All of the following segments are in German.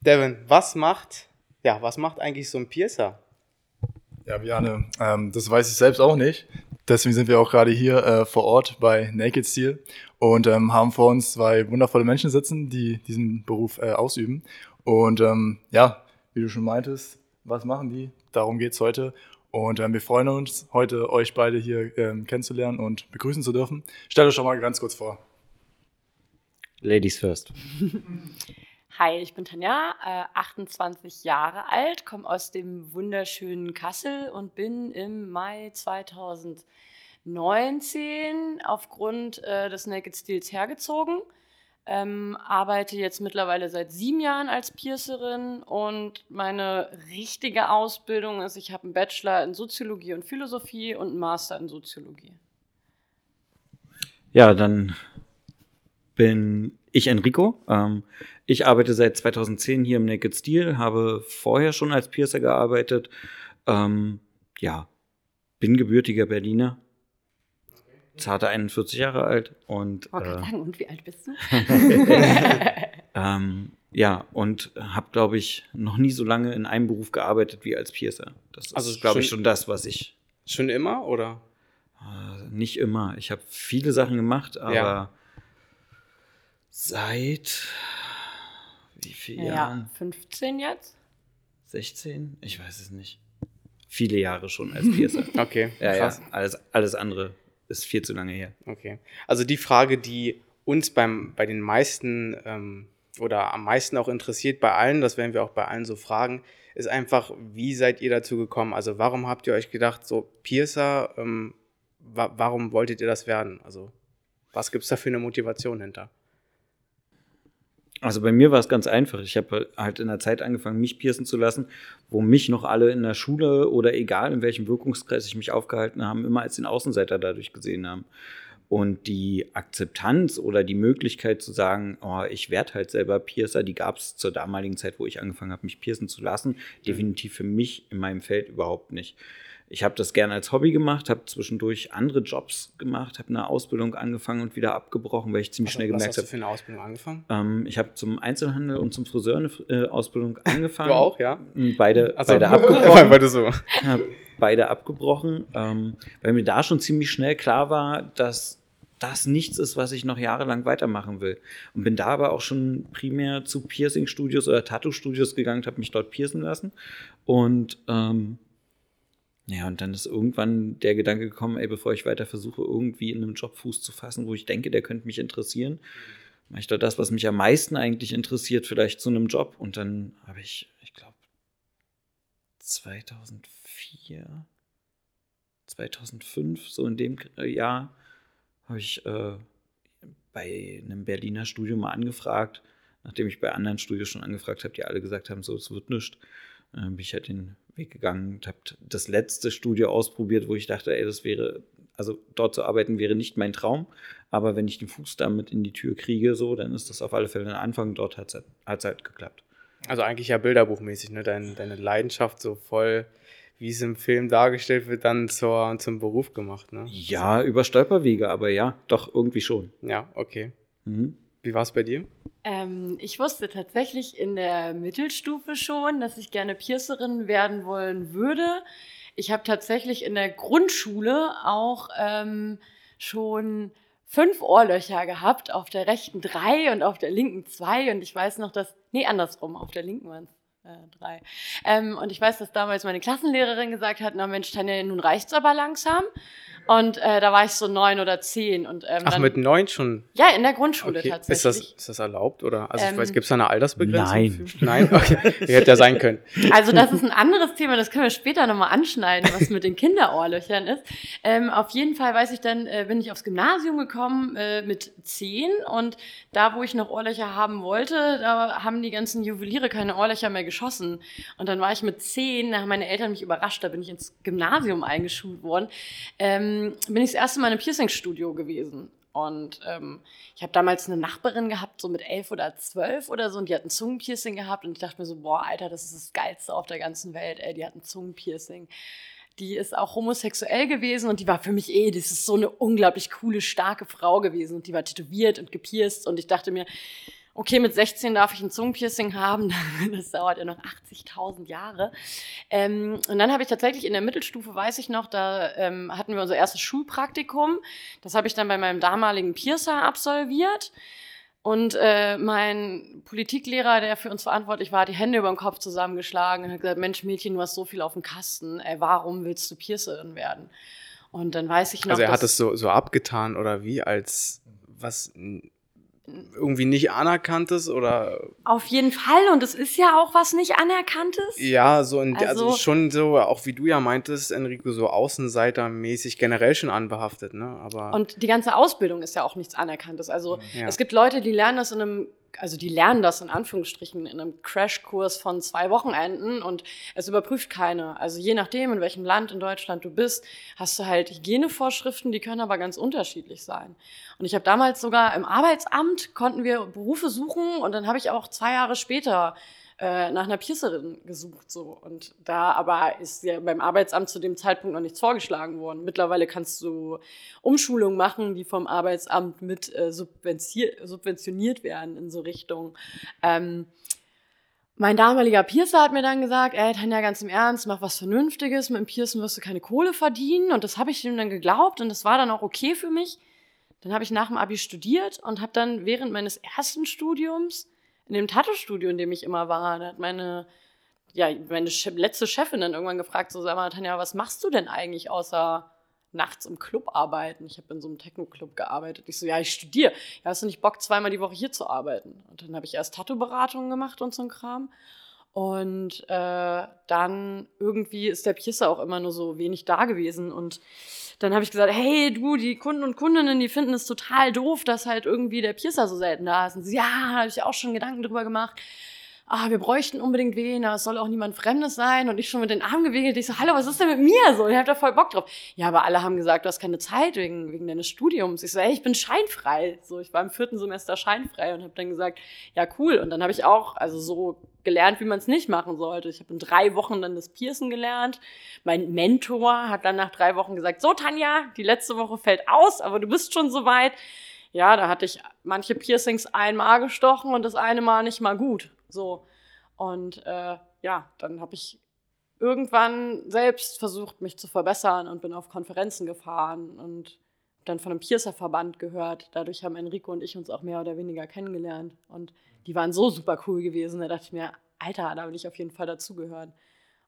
Devin, was macht, ja, was macht eigentlich so ein Piercer? Ja, Bjane, ähm, das weiß ich selbst auch nicht. Deswegen sind wir auch gerade hier äh, vor Ort bei Naked Steel und ähm, haben vor uns zwei wundervolle Menschen sitzen, die diesen Beruf äh, ausüben. Und ähm, ja, wie du schon meintest, was machen die? Darum geht's heute. Und ähm, wir freuen uns, heute euch beide hier ähm, kennenzulernen und begrüßen zu dürfen. Stellt euch schon mal ganz kurz vor. Ladies first. Hi, ich bin Tanja, äh, 28 Jahre alt, komme aus dem wunderschönen Kassel und bin im Mai 2019 aufgrund äh, des Naked Steels hergezogen. Ähm, arbeite jetzt mittlerweile seit sieben Jahren als Piercerin und meine richtige Ausbildung ist, ich habe einen Bachelor in Soziologie und Philosophie und einen Master in Soziologie. Ja, dann bin ich Enrico. Ähm, ich arbeite seit 2010 hier im Naked Steel, habe vorher schon als Piercer gearbeitet. Ähm, ja, bin gebürtiger Berliner, zarte 41 Jahre alt und. Oh, äh, sagen, und wie alt bist du? ähm, ja, und habe, glaube ich, noch nie so lange in einem Beruf gearbeitet wie als Piercer. Das also ist, glaube ich, schon das, was ich. Schon immer oder? Äh, nicht immer. Ich habe viele Sachen gemacht, aber ja. seit wie viele ja, Jahren? 15 jetzt? 16? Ich weiß es nicht. Viele Jahre schon als Piercer. okay. Ja, krass. ja. Alles, alles andere ist viel zu lange her. Okay. Also die Frage, die uns beim, bei den meisten ähm, oder am meisten auch interessiert, bei allen, das werden wir auch bei allen so fragen, ist einfach, wie seid ihr dazu gekommen? Also warum habt ihr euch gedacht, so Piercer, ähm, wa warum wolltet ihr das werden? Also was gibt es da für eine Motivation hinter? Also bei mir war es ganz einfach. Ich habe halt in der Zeit angefangen, mich piercen zu lassen, wo mich noch alle in der Schule oder egal in welchem Wirkungskreis ich mich aufgehalten habe, immer als den Außenseiter dadurch gesehen haben. Und die Akzeptanz oder die Möglichkeit zu sagen, oh, ich werde halt selber Piercer, die gab es zur damaligen Zeit, wo ich angefangen habe, mich piercen zu lassen, definitiv für mich in meinem Feld überhaupt nicht ich habe das gerne als Hobby gemacht, habe zwischendurch andere Jobs gemacht, habe eine Ausbildung angefangen und wieder abgebrochen, weil ich ziemlich also, schnell gemerkt habe. Was hast du für eine Ausbildung angefangen? Ähm, ich habe zum Einzelhandel und zum Friseur eine äh, Ausbildung angefangen. Du auch, ja? Beide, also, beide abgebrochen. beide so. Ja, beide abgebrochen, ähm, weil mir da schon ziemlich schnell klar war, dass das nichts ist, was ich noch jahrelang weitermachen will. Und bin da aber auch schon primär zu Piercing-Studios oder Tattoo-Studios gegangen, habe mich dort piercen lassen. Und ähm, ja, und dann ist irgendwann der Gedanke gekommen, ey, bevor ich weiter versuche, irgendwie in einem Job Fuß zu fassen, wo ich denke, der könnte mich interessieren, mache ich da das, was mich am meisten eigentlich interessiert, vielleicht zu einem Job. Und dann habe ich, ich glaube, 2004, 2005, so in dem Jahr, habe ich äh, bei einem Berliner Studio mal angefragt, nachdem ich bei anderen Studios schon angefragt habe, die alle gesagt haben, so, es wird nichts, äh, bin ich halt den Weg gegangen und habe das letzte Studio ausprobiert, wo ich dachte, ey, das wäre, also dort zu arbeiten wäre nicht mein Traum, aber wenn ich den Fuß damit in die Tür kriege, so, dann ist das auf alle Fälle ein Anfang. Dort hat es halt, halt geklappt. Also eigentlich ja bilderbuchmäßig, ne? Deine, deine Leidenschaft so voll, wie es im Film dargestellt wird, dann zur, zum Beruf gemacht, ne? Ja, über Stolperwege, aber ja, doch irgendwie schon. Ja, okay. Mhm. Wie war es bei dir? Ähm, ich wusste tatsächlich in der Mittelstufe schon, dass ich gerne Piercerin werden wollen würde. Ich habe tatsächlich in der Grundschule auch ähm, schon fünf Ohrlöcher gehabt, auf der rechten drei und auf der linken zwei. Und ich weiß noch, dass, nee, andersrum, auf der linken waren äh, drei. Ähm, und ich weiß, dass damals meine Klassenlehrerin gesagt hat, na Mensch, Tanja, nun reicht's aber langsam. Und äh, da war ich so neun oder zehn. Und, ähm, Ach, dann, mit neun schon? Ja, in der Grundschule okay. tatsächlich. Ist das, ist das erlaubt? Oder? Also, ähm, ich weiß, ähm, gibt es da eine Altersbegrenzung? Nein. Für? Nein? Okay. Hätte ja sein können. Also, das ist ein anderes Thema, das können wir später nochmal anschneiden, was mit den Kinderohrlöchern ist. Ähm, auf jeden Fall weiß ich dann, äh, bin ich aufs Gymnasium gekommen äh, mit zehn. Und da, wo ich noch Ohrlöcher haben wollte, da haben die ganzen Juweliere keine Ohrlöcher mehr geschossen. Und dann war ich mit zehn, da haben meine Eltern mich überrascht, da bin ich ins Gymnasium eingeschult worden. Ähm, bin ich das erste Mal einem Piercing-Studio gewesen. Und ähm, ich habe damals eine Nachbarin gehabt, so mit elf oder zwölf oder so, und die hat ein Zungenpiercing gehabt. Und ich dachte mir so, boah, Alter, das ist das Geilste auf der ganzen Welt, ey, die hat ein Zungenpiercing. Die ist auch homosexuell gewesen und die war für mich eh, das ist so eine unglaublich coole, starke Frau gewesen. Und die war tätowiert und gepierst. Und ich dachte mir, okay, mit 16 darf ich ein Zungenpiercing haben, das dauert ja noch 80.000 Jahre. Ähm, und dann habe ich tatsächlich in der Mittelstufe, weiß ich noch, da ähm, hatten wir unser erstes Schulpraktikum. Das habe ich dann bei meinem damaligen Piercer absolviert. Und äh, mein Politiklehrer, der für uns verantwortlich war, hat die Hände über den Kopf zusammengeschlagen und hat gesagt, Mensch, Mädchen, du hast so viel auf dem Kasten, ey, warum willst du Piercerin werden? Und dann weiß ich noch. Also er hat es so, so abgetan oder wie, als was irgendwie nicht anerkanntes oder. Auf jeden Fall und es ist ja auch was nicht anerkanntes. Ja, so in, also, also schon so, auch wie du ja meintest, Enrico, so außenseitermäßig generell schon anbehaftet, ne? Aber. Und die ganze Ausbildung ist ja auch nichts Anerkanntes. Also ja. es gibt Leute, die lernen das in einem also die lernen das in Anführungsstrichen in einem Crashkurs von zwei Wochenenden und es überprüft keiner. Also je nachdem, in welchem Land in Deutschland du bist, hast du halt Hygienevorschriften, die können aber ganz unterschiedlich sein. Und ich habe damals sogar im Arbeitsamt konnten wir Berufe suchen und dann habe ich auch zwei Jahre später äh, nach einer Piercerin gesucht. So. Und da aber ist ja beim Arbeitsamt zu dem Zeitpunkt noch nichts vorgeschlagen worden. Mittlerweile kannst du Umschulungen machen, die vom Arbeitsamt mit äh, subventioniert werden in so Richtung. Ähm, mein damaliger Piercer hat mir dann gesagt, ey, Tanja, ganz im Ernst, mach was Vernünftiges, mit dem Piercen wirst du keine Kohle verdienen. Und das habe ich ihm dann geglaubt und das war dann auch okay für mich. Dann habe ich nach dem Abi studiert und habe dann während meines ersten Studiums in dem Tattoo-Studio, in dem ich immer war, da hat meine, ja, meine letzte Chefin dann irgendwann gefragt, so, sag mal, Tanja, was machst du denn eigentlich außer nachts im Club arbeiten? Ich habe in so einem Techno-Club gearbeitet. Ich so, ja, ich studiere. Ja, hast du nicht Bock, zweimal die Woche hier zu arbeiten? Und dann habe ich erst Tattoo-Beratungen gemacht und so ein Kram. Und äh, dann irgendwie ist der Piercer auch immer nur so wenig da gewesen. Und dann habe ich gesagt, hey du, die Kunden und Kundinnen, die finden es total doof, dass halt irgendwie der Piercer so selten da ist. Und sie, ja, habe ich auch schon Gedanken drüber gemacht. Ah, wir bräuchten unbedingt wen, aber es soll auch niemand Fremdes sein. Und ich schon mit den Armen gewickelt. Ich so, hallo, was ist denn mit mir so? Ich hab da voll Bock drauf. Ja, aber alle haben gesagt, du hast keine Zeit wegen, wegen deines Studiums. Ich so, hey, ich bin scheinfrei. So, ich war im vierten Semester scheinfrei und habe dann gesagt, ja, cool. Und dann habe ich auch, also so gelernt, wie man es nicht machen sollte. Ich habe in drei Wochen dann das Piercen gelernt. Mein Mentor hat dann nach drei Wochen gesagt, so Tanja, die letzte Woche fällt aus, aber du bist schon soweit. Ja, da hatte ich manche Piercings einmal gestochen und das eine Mal nicht mal gut. So. Und äh, ja, dann habe ich irgendwann selbst versucht, mich zu verbessern und bin auf Konferenzen gefahren und dann von einem Piercer-Verband gehört. Dadurch haben Enrico und ich uns auch mehr oder weniger kennengelernt. Und die waren so super cool gewesen. Da dachte ich mir, Alter, da will ich auf jeden Fall dazugehören.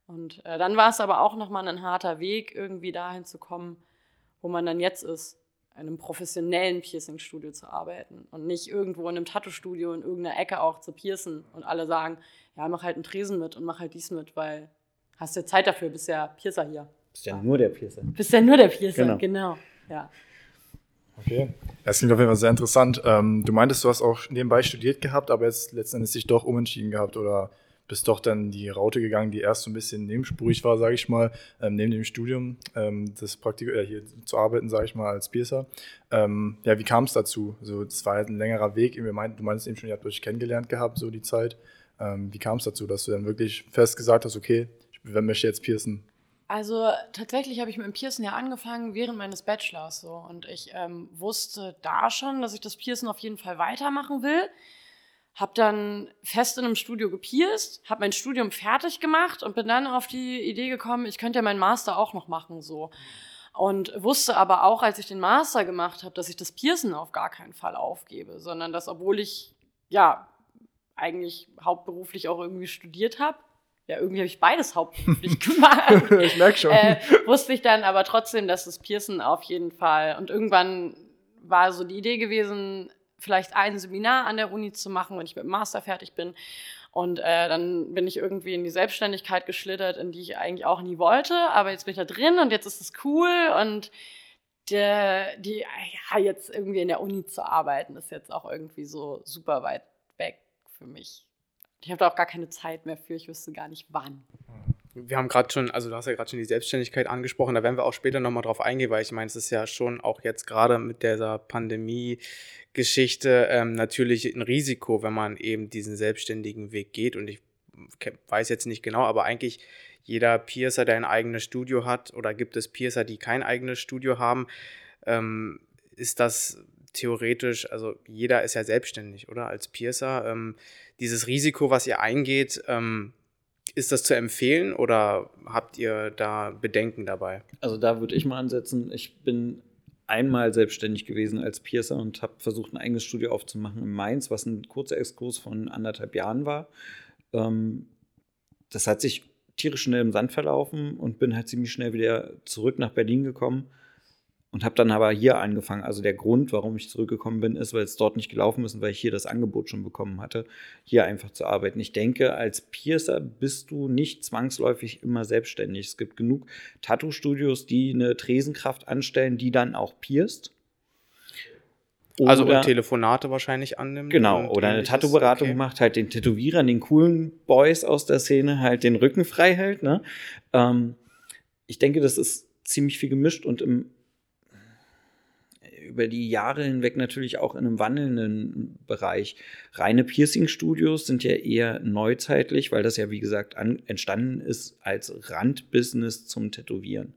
Und äh, dann war es aber auch nochmal ein harter Weg, irgendwie dahin zu kommen, wo man dann jetzt ist, einem professionellen Piercing-Studio zu arbeiten und nicht irgendwo in einem Tattoo-Studio in irgendeiner Ecke auch zu piercen und alle sagen, ja, mach halt einen Tresen mit und mach halt dies mit, weil hast du Zeit dafür, bist ja Piercer hier. Bist ja nur der Piercer. Bist ja nur der Piercer, genau. genau. Ja. Okay. Das klingt auf jeden Fall sehr interessant. Ähm, du meintest, du hast auch nebenbei studiert gehabt, aber jetzt letztendlich dich doch umentschieden gehabt oder bist doch dann die Raute gegangen, die erst so ein bisschen nebenspurig war, sage ich mal, ähm, neben dem Studium, ähm, das Praktikum, äh, hier zu arbeiten, sage ich mal, als Piercer. Ähm, ja, wie kam es dazu? Also, das war halt ein längerer Weg. du meintest eben schon, ihr habt euch kennengelernt gehabt, so die Zeit. Ähm, wie kam es dazu, dass du dann wirklich fest gesagt hast, okay, ich möchte jetzt piercen? Also tatsächlich habe ich mit dem Piercen ja angefangen während meines Bachelors so und ich ähm, wusste da schon, dass ich das Piercen auf jeden Fall weitermachen will. Hab dann fest in einem Studio gepierst, habe mein Studium fertig gemacht und bin dann auf die Idee gekommen, ich könnte ja meinen Master auch noch machen so. Und wusste aber auch, als ich den Master gemacht habe, dass ich das Piercen auf gar keinen Fall aufgebe, sondern dass, obwohl ich ja eigentlich hauptberuflich auch irgendwie studiert habe, ja, irgendwie habe ich beides hauptberuflich gemacht. ich merke schon. Äh, wusste ich dann aber trotzdem, dass das Pearson auf jeden Fall. Und irgendwann war so die Idee gewesen, vielleicht ein Seminar an der Uni zu machen, wenn ich mit dem Master fertig bin. Und äh, dann bin ich irgendwie in die Selbstständigkeit geschlittert, in die ich eigentlich auch nie wollte. Aber jetzt bin ich da drin und jetzt ist es cool. Und der, die, ja, jetzt irgendwie in der Uni zu arbeiten, ist jetzt auch irgendwie so super weit weg für mich. Ich habe da auch gar keine Zeit mehr für, ich wüsste gar nicht wann. Wir haben gerade schon, also du hast ja gerade schon die Selbstständigkeit angesprochen, da werden wir auch später nochmal drauf eingehen, weil ich meine, es ist ja schon auch jetzt gerade mit dieser Pandemie-Geschichte ähm, natürlich ein Risiko, wenn man eben diesen selbstständigen Weg geht. Und ich weiß jetzt nicht genau, aber eigentlich jeder Piercer, der ein eigenes Studio hat, oder gibt es Piercer, die kein eigenes Studio haben, ähm, ist das theoretisch, also jeder ist ja selbstständig, oder? Als Piercer. Ähm, dieses Risiko, was ihr eingeht, ähm, ist das zu empfehlen oder habt ihr da Bedenken dabei? Also da würde ich mal ansetzen. Ich bin einmal selbstständig gewesen als Piercer und habe versucht, ein eigenes Studio aufzumachen in Mainz, was ein kurzer Exkurs von anderthalb Jahren war. Ähm, das hat sich tierisch schnell im Sand verlaufen und bin halt ziemlich schnell wieder zurück nach Berlin gekommen und habe dann aber hier angefangen. Also der Grund, warum ich zurückgekommen bin, ist, weil es dort nicht gelaufen ist und weil ich hier das Angebot schon bekommen hatte, hier einfach zu arbeiten. Ich denke, als Piercer bist du nicht zwangsläufig immer selbstständig. Es gibt genug Tattoo-Studios, die eine Tresenkraft anstellen, die dann auch pierst. also und Telefonate wahrscheinlich annimmt. Genau, oder eine Tattoo-Beratung okay. macht, halt den Tätowierern, den coolen Boys aus der Szene halt den Rücken frei hält. Ne? Ähm, ich denke, das ist ziemlich viel gemischt und im über die Jahre hinweg natürlich auch in einem wandelnden Bereich. Reine Piercing-Studios sind ja eher neuzeitlich, weil das ja, wie gesagt, an, entstanden ist als Randbusiness zum Tätowieren.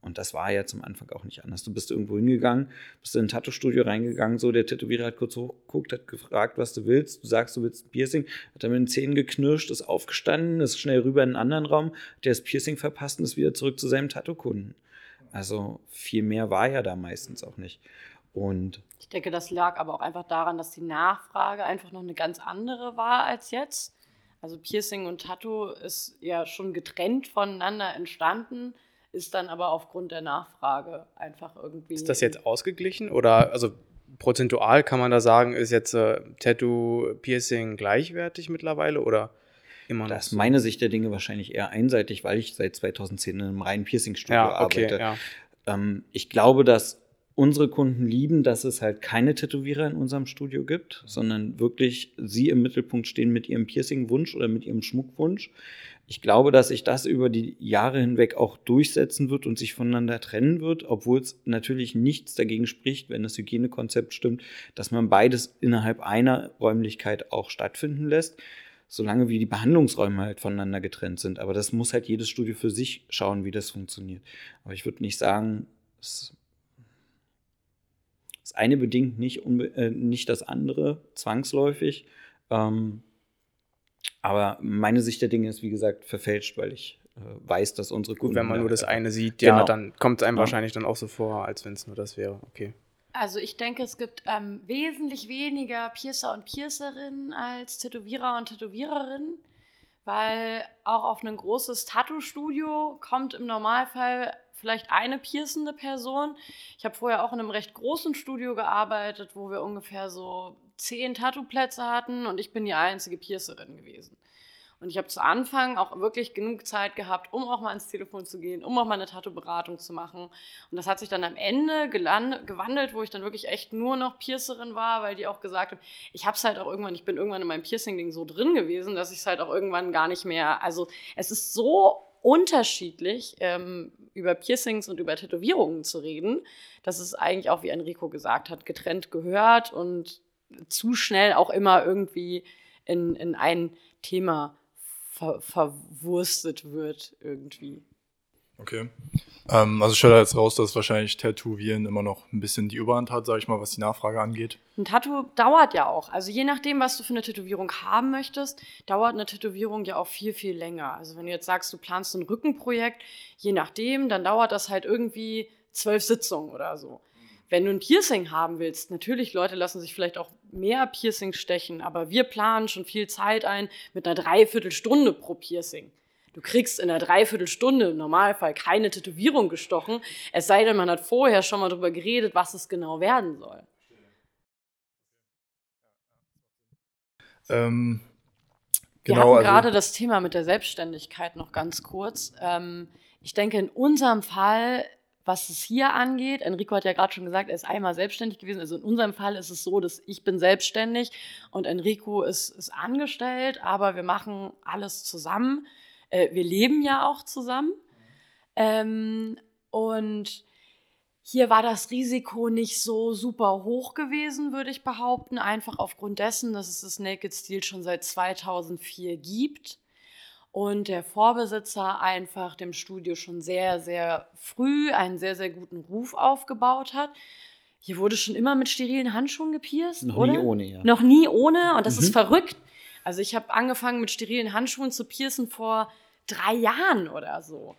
Und das war ja zum Anfang auch nicht anders. Du bist irgendwo hingegangen, bist in ein Tattoo-Studio reingegangen, so der Tätowierer hat kurz hochgeguckt, hat gefragt, was du willst. Du sagst, du willst ein Piercing, hat dann mit den Zähnen geknirscht, ist aufgestanden, ist schnell rüber in einen anderen Raum, der das Piercing verpasst und ist wieder zurück zu seinem Tattoo-Kunden. Also viel mehr war ja da meistens auch nicht. Und ich denke, das lag aber auch einfach daran, dass die Nachfrage einfach noch eine ganz andere war als jetzt. Also Piercing und Tattoo ist ja schon getrennt voneinander entstanden, ist dann aber aufgrund der Nachfrage einfach irgendwie. Ist das jetzt ausgeglichen oder also prozentual kann man da sagen, ist jetzt äh, Tattoo, Piercing gleichwertig mittlerweile oder immer noch? Das ist meine Sicht der Dinge wahrscheinlich eher einseitig, weil ich seit 2010 in einem reinen Piercing-Studio ja, okay, arbeite. Ja. Ähm, ich glaube, dass unsere Kunden lieben, dass es halt keine Tätowierer in unserem Studio gibt, sondern wirklich sie im Mittelpunkt stehen mit ihrem Piercing-Wunsch oder mit ihrem Schmuckwunsch. Ich glaube, dass sich das über die Jahre hinweg auch durchsetzen wird und sich voneinander trennen wird, obwohl es natürlich nichts dagegen spricht, wenn das Hygienekonzept stimmt, dass man beides innerhalb einer Räumlichkeit auch stattfinden lässt, solange wie die Behandlungsräume halt voneinander getrennt sind. Aber das muss halt jedes Studio für sich schauen, wie das funktioniert. Aber ich würde nicht sagen, es das eine bedingt nicht, äh, nicht das andere zwangsläufig. Ähm, aber meine Sicht der Dinge ist, wie gesagt, verfälscht, weil ich äh, weiß, dass unsere Kunden. Gut, wenn man nur das eine sieht, genau. ja, dann kommt es einem ja. wahrscheinlich dann auch so vor, als wenn es nur das wäre. Okay. Also ich denke, es gibt ähm, wesentlich weniger Piercer und Piercerinnen als Tätowierer und Tätowiererinnen, weil auch auf ein großes Tattoo-Studio kommt im Normalfall vielleicht eine piercende Person. Ich habe vorher auch in einem recht großen Studio gearbeitet, wo wir ungefähr so zehn Tattoo-Plätze hatten und ich bin die einzige Piercerin gewesen. Und ich habe zu Anfang auch wirklich genug Zeit gehabt, um auch mal ins Telefon zu gehen, um auch mal eine Tattoo-Beratung zu machen. Und das hat sich dann am Ende gewandelt, wo ich dann wirklich echt nur noch Piercerin war, weil die auch gesagt haben, ich habe es halt auch irgendwann, ich bin irgendwann in meinem Piercing-Ding so drin gewesen, dass ich es halt auch irgendwann gar nicht mehr, also es ist so unterschiedlich, ähm, über Piercings und über Tätowierungen zu reden. Das ist eigentlich auch, wie Enrico gesagt hat, getrennt gehört und zu schnell auch immer irgendwie in, in ein Thema ver verwurstet wird irgendwie. Okay. Ähm, also ich höre jetzt raus, dass wahrscheinlich Tätowieren immer noch ein bisschen die Überhand hat, sage ich mal, was die Nachfrage angeht. Ein Tattoo dauert ja auch. Also je nachdem, was du für eine Tätowierung haben möchtest, dauert eine Tätowierung ja auch viel, viel länger. Also wenn du jetzt sagst, du planst ein Rückenprojekt, je nachdem, dann dauert das halt irgendwie zwölf Sitzungen oder so. Wenn du ein Piercing haben willst, natürlich, Leute lassen sich vielleicht auch mehr Piercing stechen, aber wir planen schon viel Zeit ein mit einer Dreiviertelstunde pro Piercing. Du kriegst in einer Dreiviertelstunde im Normalfall keine Tätowierung gestochen, es sei denn, man hat vorher schon mal darüber geredet, was es genau werden soll. Ähm, genau, Wir hatten also gerade das Thema mit der Selbstständigkeit noch ganz kurz. Ähm, ich denke, in unserem Fall, was es hier angeht, Enrico hat ja gerade schon gesagt, er ist einmal selbstständig gewesen. Also in unserem Fall ist es so, dass ich bin selbstständig und Enrico ist, ist angestellt, aber wir machen alles zusammen. Äh, wir leben ja auch zusammen. Ähm, und hier war das Risiko nicht so super hoch gewesen, würde ich behaupten, einfach aufgrund dessen, dass es das Naked Steel schon seit 2004 gibt und der Vorbesitzer einfach dem Studio schon sehr, sehr früh einen sehr, sehr guten Ruf aufgebaut hat. hier wurde schon immer mit sterilen Handschuhen gepierst, Noch oder? nie ohne, ja. Noch nie ohne und das Mhm. ist verrückt. Also ich habe angefangen mit sterilen Handschuhen zu piercen vor drei Jahren oder so.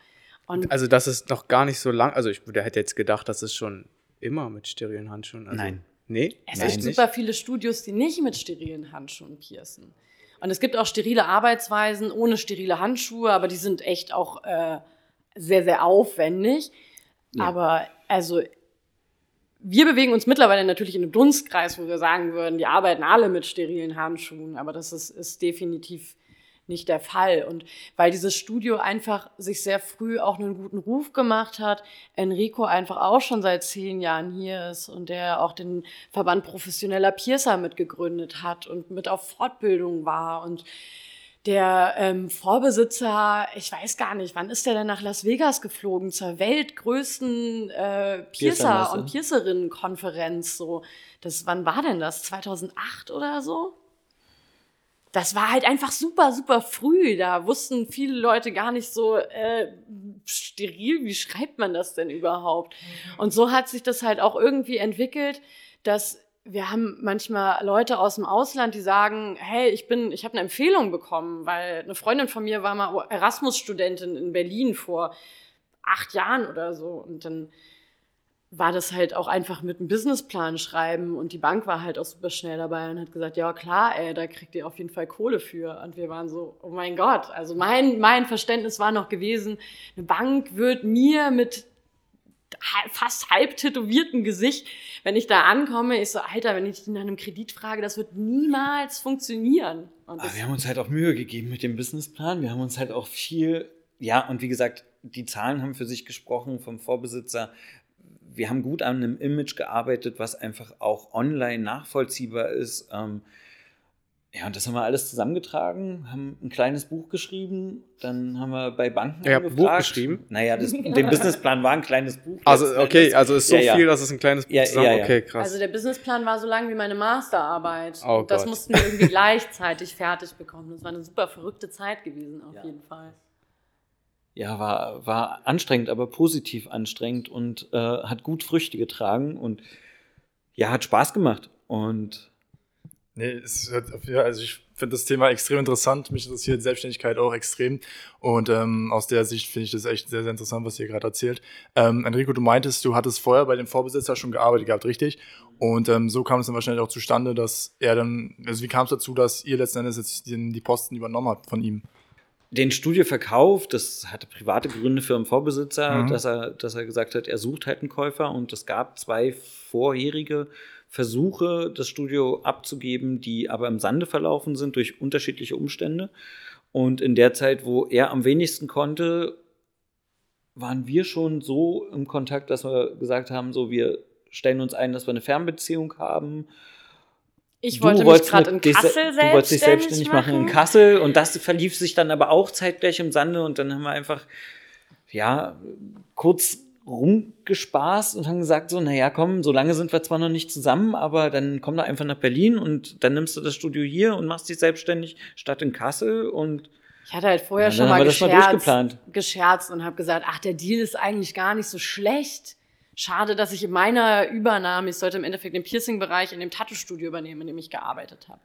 Und Also das ist noch gar nicht so lang. Also ich der hätte jetzt gedacht, das ist schon immer mit sterilen Handschuhen. Also, Nein. Nee? es gibt super viele Studios, die nicht mit sterilen Handschuhen piercen. Und es gibt auch sterile Arbeitsweisen ohne sterile Handschuhe, aber die sind echt auch äh, sehr, sehr aufwendig. Ja. Aber also wir bewegen uns mittlerweile natürlich in einem Dunstkreis, wo wir sagen würden, die arbeiten alle mit sterilen Handschuhen, aber das ist, ist definitiv nicht der Fall. Und weil dieses Studio einfach sich sehr früh auch einen guten Ruf gemacht hat, Enrico einfach auch schon seit zehn Jahren hier ist und der auch den Verband professioneller Piercer mitgegründet hat und mit auf Fortbildung war und der ähm, Vorbesitzer, ich weiß gar nicht, wann ist der denn nach Las Vegas geflogen zur weltgrößten äh, Piercer- und Piercerinnen-Konferenz. So, das, wann war denn das? 2008 oder so? Das war halt einfach super, super früh. Da wussten viele Leute gar nicht so äh, steril, wie schreibt man das denn überhaupt? Und so hat sich das halt auch irgendwie entwickelt, dass wir haben manchmal Leute aus dem Ausland, die sagen, hey, ich bin, ich habe eine Empfehlung bekommen, weil eine Freundin von mir war mal Erasmus-Studentin in Berlin vor acht Jahren oder so. Und dann war das halt auch einfach mit einem Businessplan schreiben und die Bank war halt auch super schnell dabei und hat gesagt, ja klar, ey, da kriegt ihr auf jeden Fall Kohle für. Und wir waren so, oh mein Gott. Also mein, mein Verständnis war noch gewesen, eine Bank wird mir mit fast halb tätowierten Gesicht, wenn ich da ankomme, ich so, Alter, wenn ich dich nach einem Kredit frage, das wird niemals funktionieren. Und Aber wir haben uns halt auch Mühe gegeben mit dem Businessplan. Wir haben uns halt auch viel, ja, und wie gesagt, die Zahlen haben für sich gesprochen vom Vorbesitzer. Wir haben gut an einem Image gearbeitet, was einfach auch online nachvollziehbar ist. Ähm, ja, und das haben wir alles zusammengetragen, haben ein kleines Buch geschrieben, dann haben wir bei Banken Ihr habt ein angefragt. Buch geschrieben? Naja, das, der Businessplan war ein kleines Buch. Also okay, Endes. also ist so Ja, ja. viel, dass es ein kleines Buch Ja, zusammen. ja, ja. Okay, krass. also der Businessplan war so lang wie meine Masterarbeit. Oh das Gott. mussten wir irgendwie gleichzeitig fertig bekommen. Das war eine super verrückte Zeit gewesen, auf Ja. jeden Fall. Ja, war, war anstrengend, aber positiv anstrengend und äh, hat gut Früchte getragen und ja, hat Spaß gemacht. Und Nee, auf, ja, also ich finde das Thema extrem interessant. Mich interessiert Selbstständigkeit auch extrem. Und ähm, aus der Sicht finde ich das echt sehr, sehr interessant, was ihr gerade erzählt. Ähm, Enrico, du meintest, du hattest vorher bei dem Vorbesitzer schon gearbeitet gehabt, richtig? Und ähm, so kam es dann wahrscheinlich auch zustande, dass er dann, also wie kam es dazu, dass ihr letzten Endes jetzt den, die Posten übernommen habt von ihm? Den Studioverkauf, das hatte private Gründe für einen Vorbesitzer, Mhm. dass, er, dass er gesagt hat, er sucht halt einen Käufer und es gab zwei vorherige Versuche, das Studio abzugeben, die aber im Sande verlaufen sind durch unterschiedliche Umstände. Und in der Zeit, wo er am wenigsten konnte, waren wir schon so im Kontakt, dass wir gesagt haben, so wir stellen uns ein, dass wir eine Fernbeziehung haben. Ich wollte mich gerade in Kassel Du wolltest dich selbstständig selbstständig machen in Kassel und das verlief sich dann aber auch zeitgleich im Sande und dann haben wir einfach, ja, kurz rumgespaßt und haben gesagt so, naja, komm, so lange sind wir zwar noch nicht zusammen, aber dann komm doch einfach nach Berlin und dann nimmst du das Studio hier und machst dich selbstständig statt in Kassel und Ich hatte halt vorher Ja, schon mal mal gescherzt, durchgeplant. gescherzt und habe gesagt, ach, der Deal ist eigentlich gar nicht so schlecht. Schade, dass ich in meiner Übernahme, ich sollte im Endeffekt den Piercing-Bereich in dem Tattoo-Studio übernehmen, in dem ich gearbeitet habe.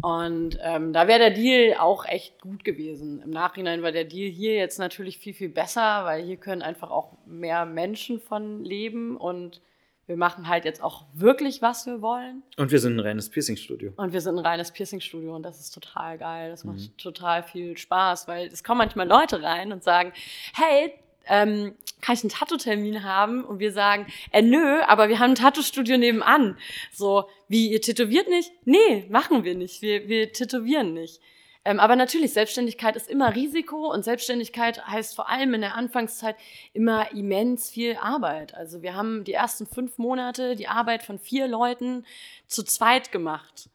Und ähm, da wäre der Deal auch echt gut gewesen. Im Nachhinein war der Deal hier jetzt natürlich viel, viel besser, weil hier können einfach auch mehr Menschen von leben und wir machen halt jetzt auch wirklich, was wir wollen. und wir sind ein reines Piercing-Studio. Und wir sind ein reines Piercing-Studio und das ist total geil. Das macht total viel Spaß, weil es kommen manchmal Leute rein und sagen, hey, ähm, kann ich einen Tattoo-Termin haben? Und wir sagen, äh, nö, aber wir haben ein Tattoo-Studio nebenan. So, wie, ihr tätowiert nicht? Nee, machen wir nicht. Wir, wir tätowieren nicht. Ähm, aber natürlich, Selbstständigkeit ist immer Risiko und Selbstständigkeit heißt vor allem in der Anfangszeit immer immens viel Arbeit. Also wir haben die ersten fünf Monate die Arbeit von vier Leuten zu zweit gemacht.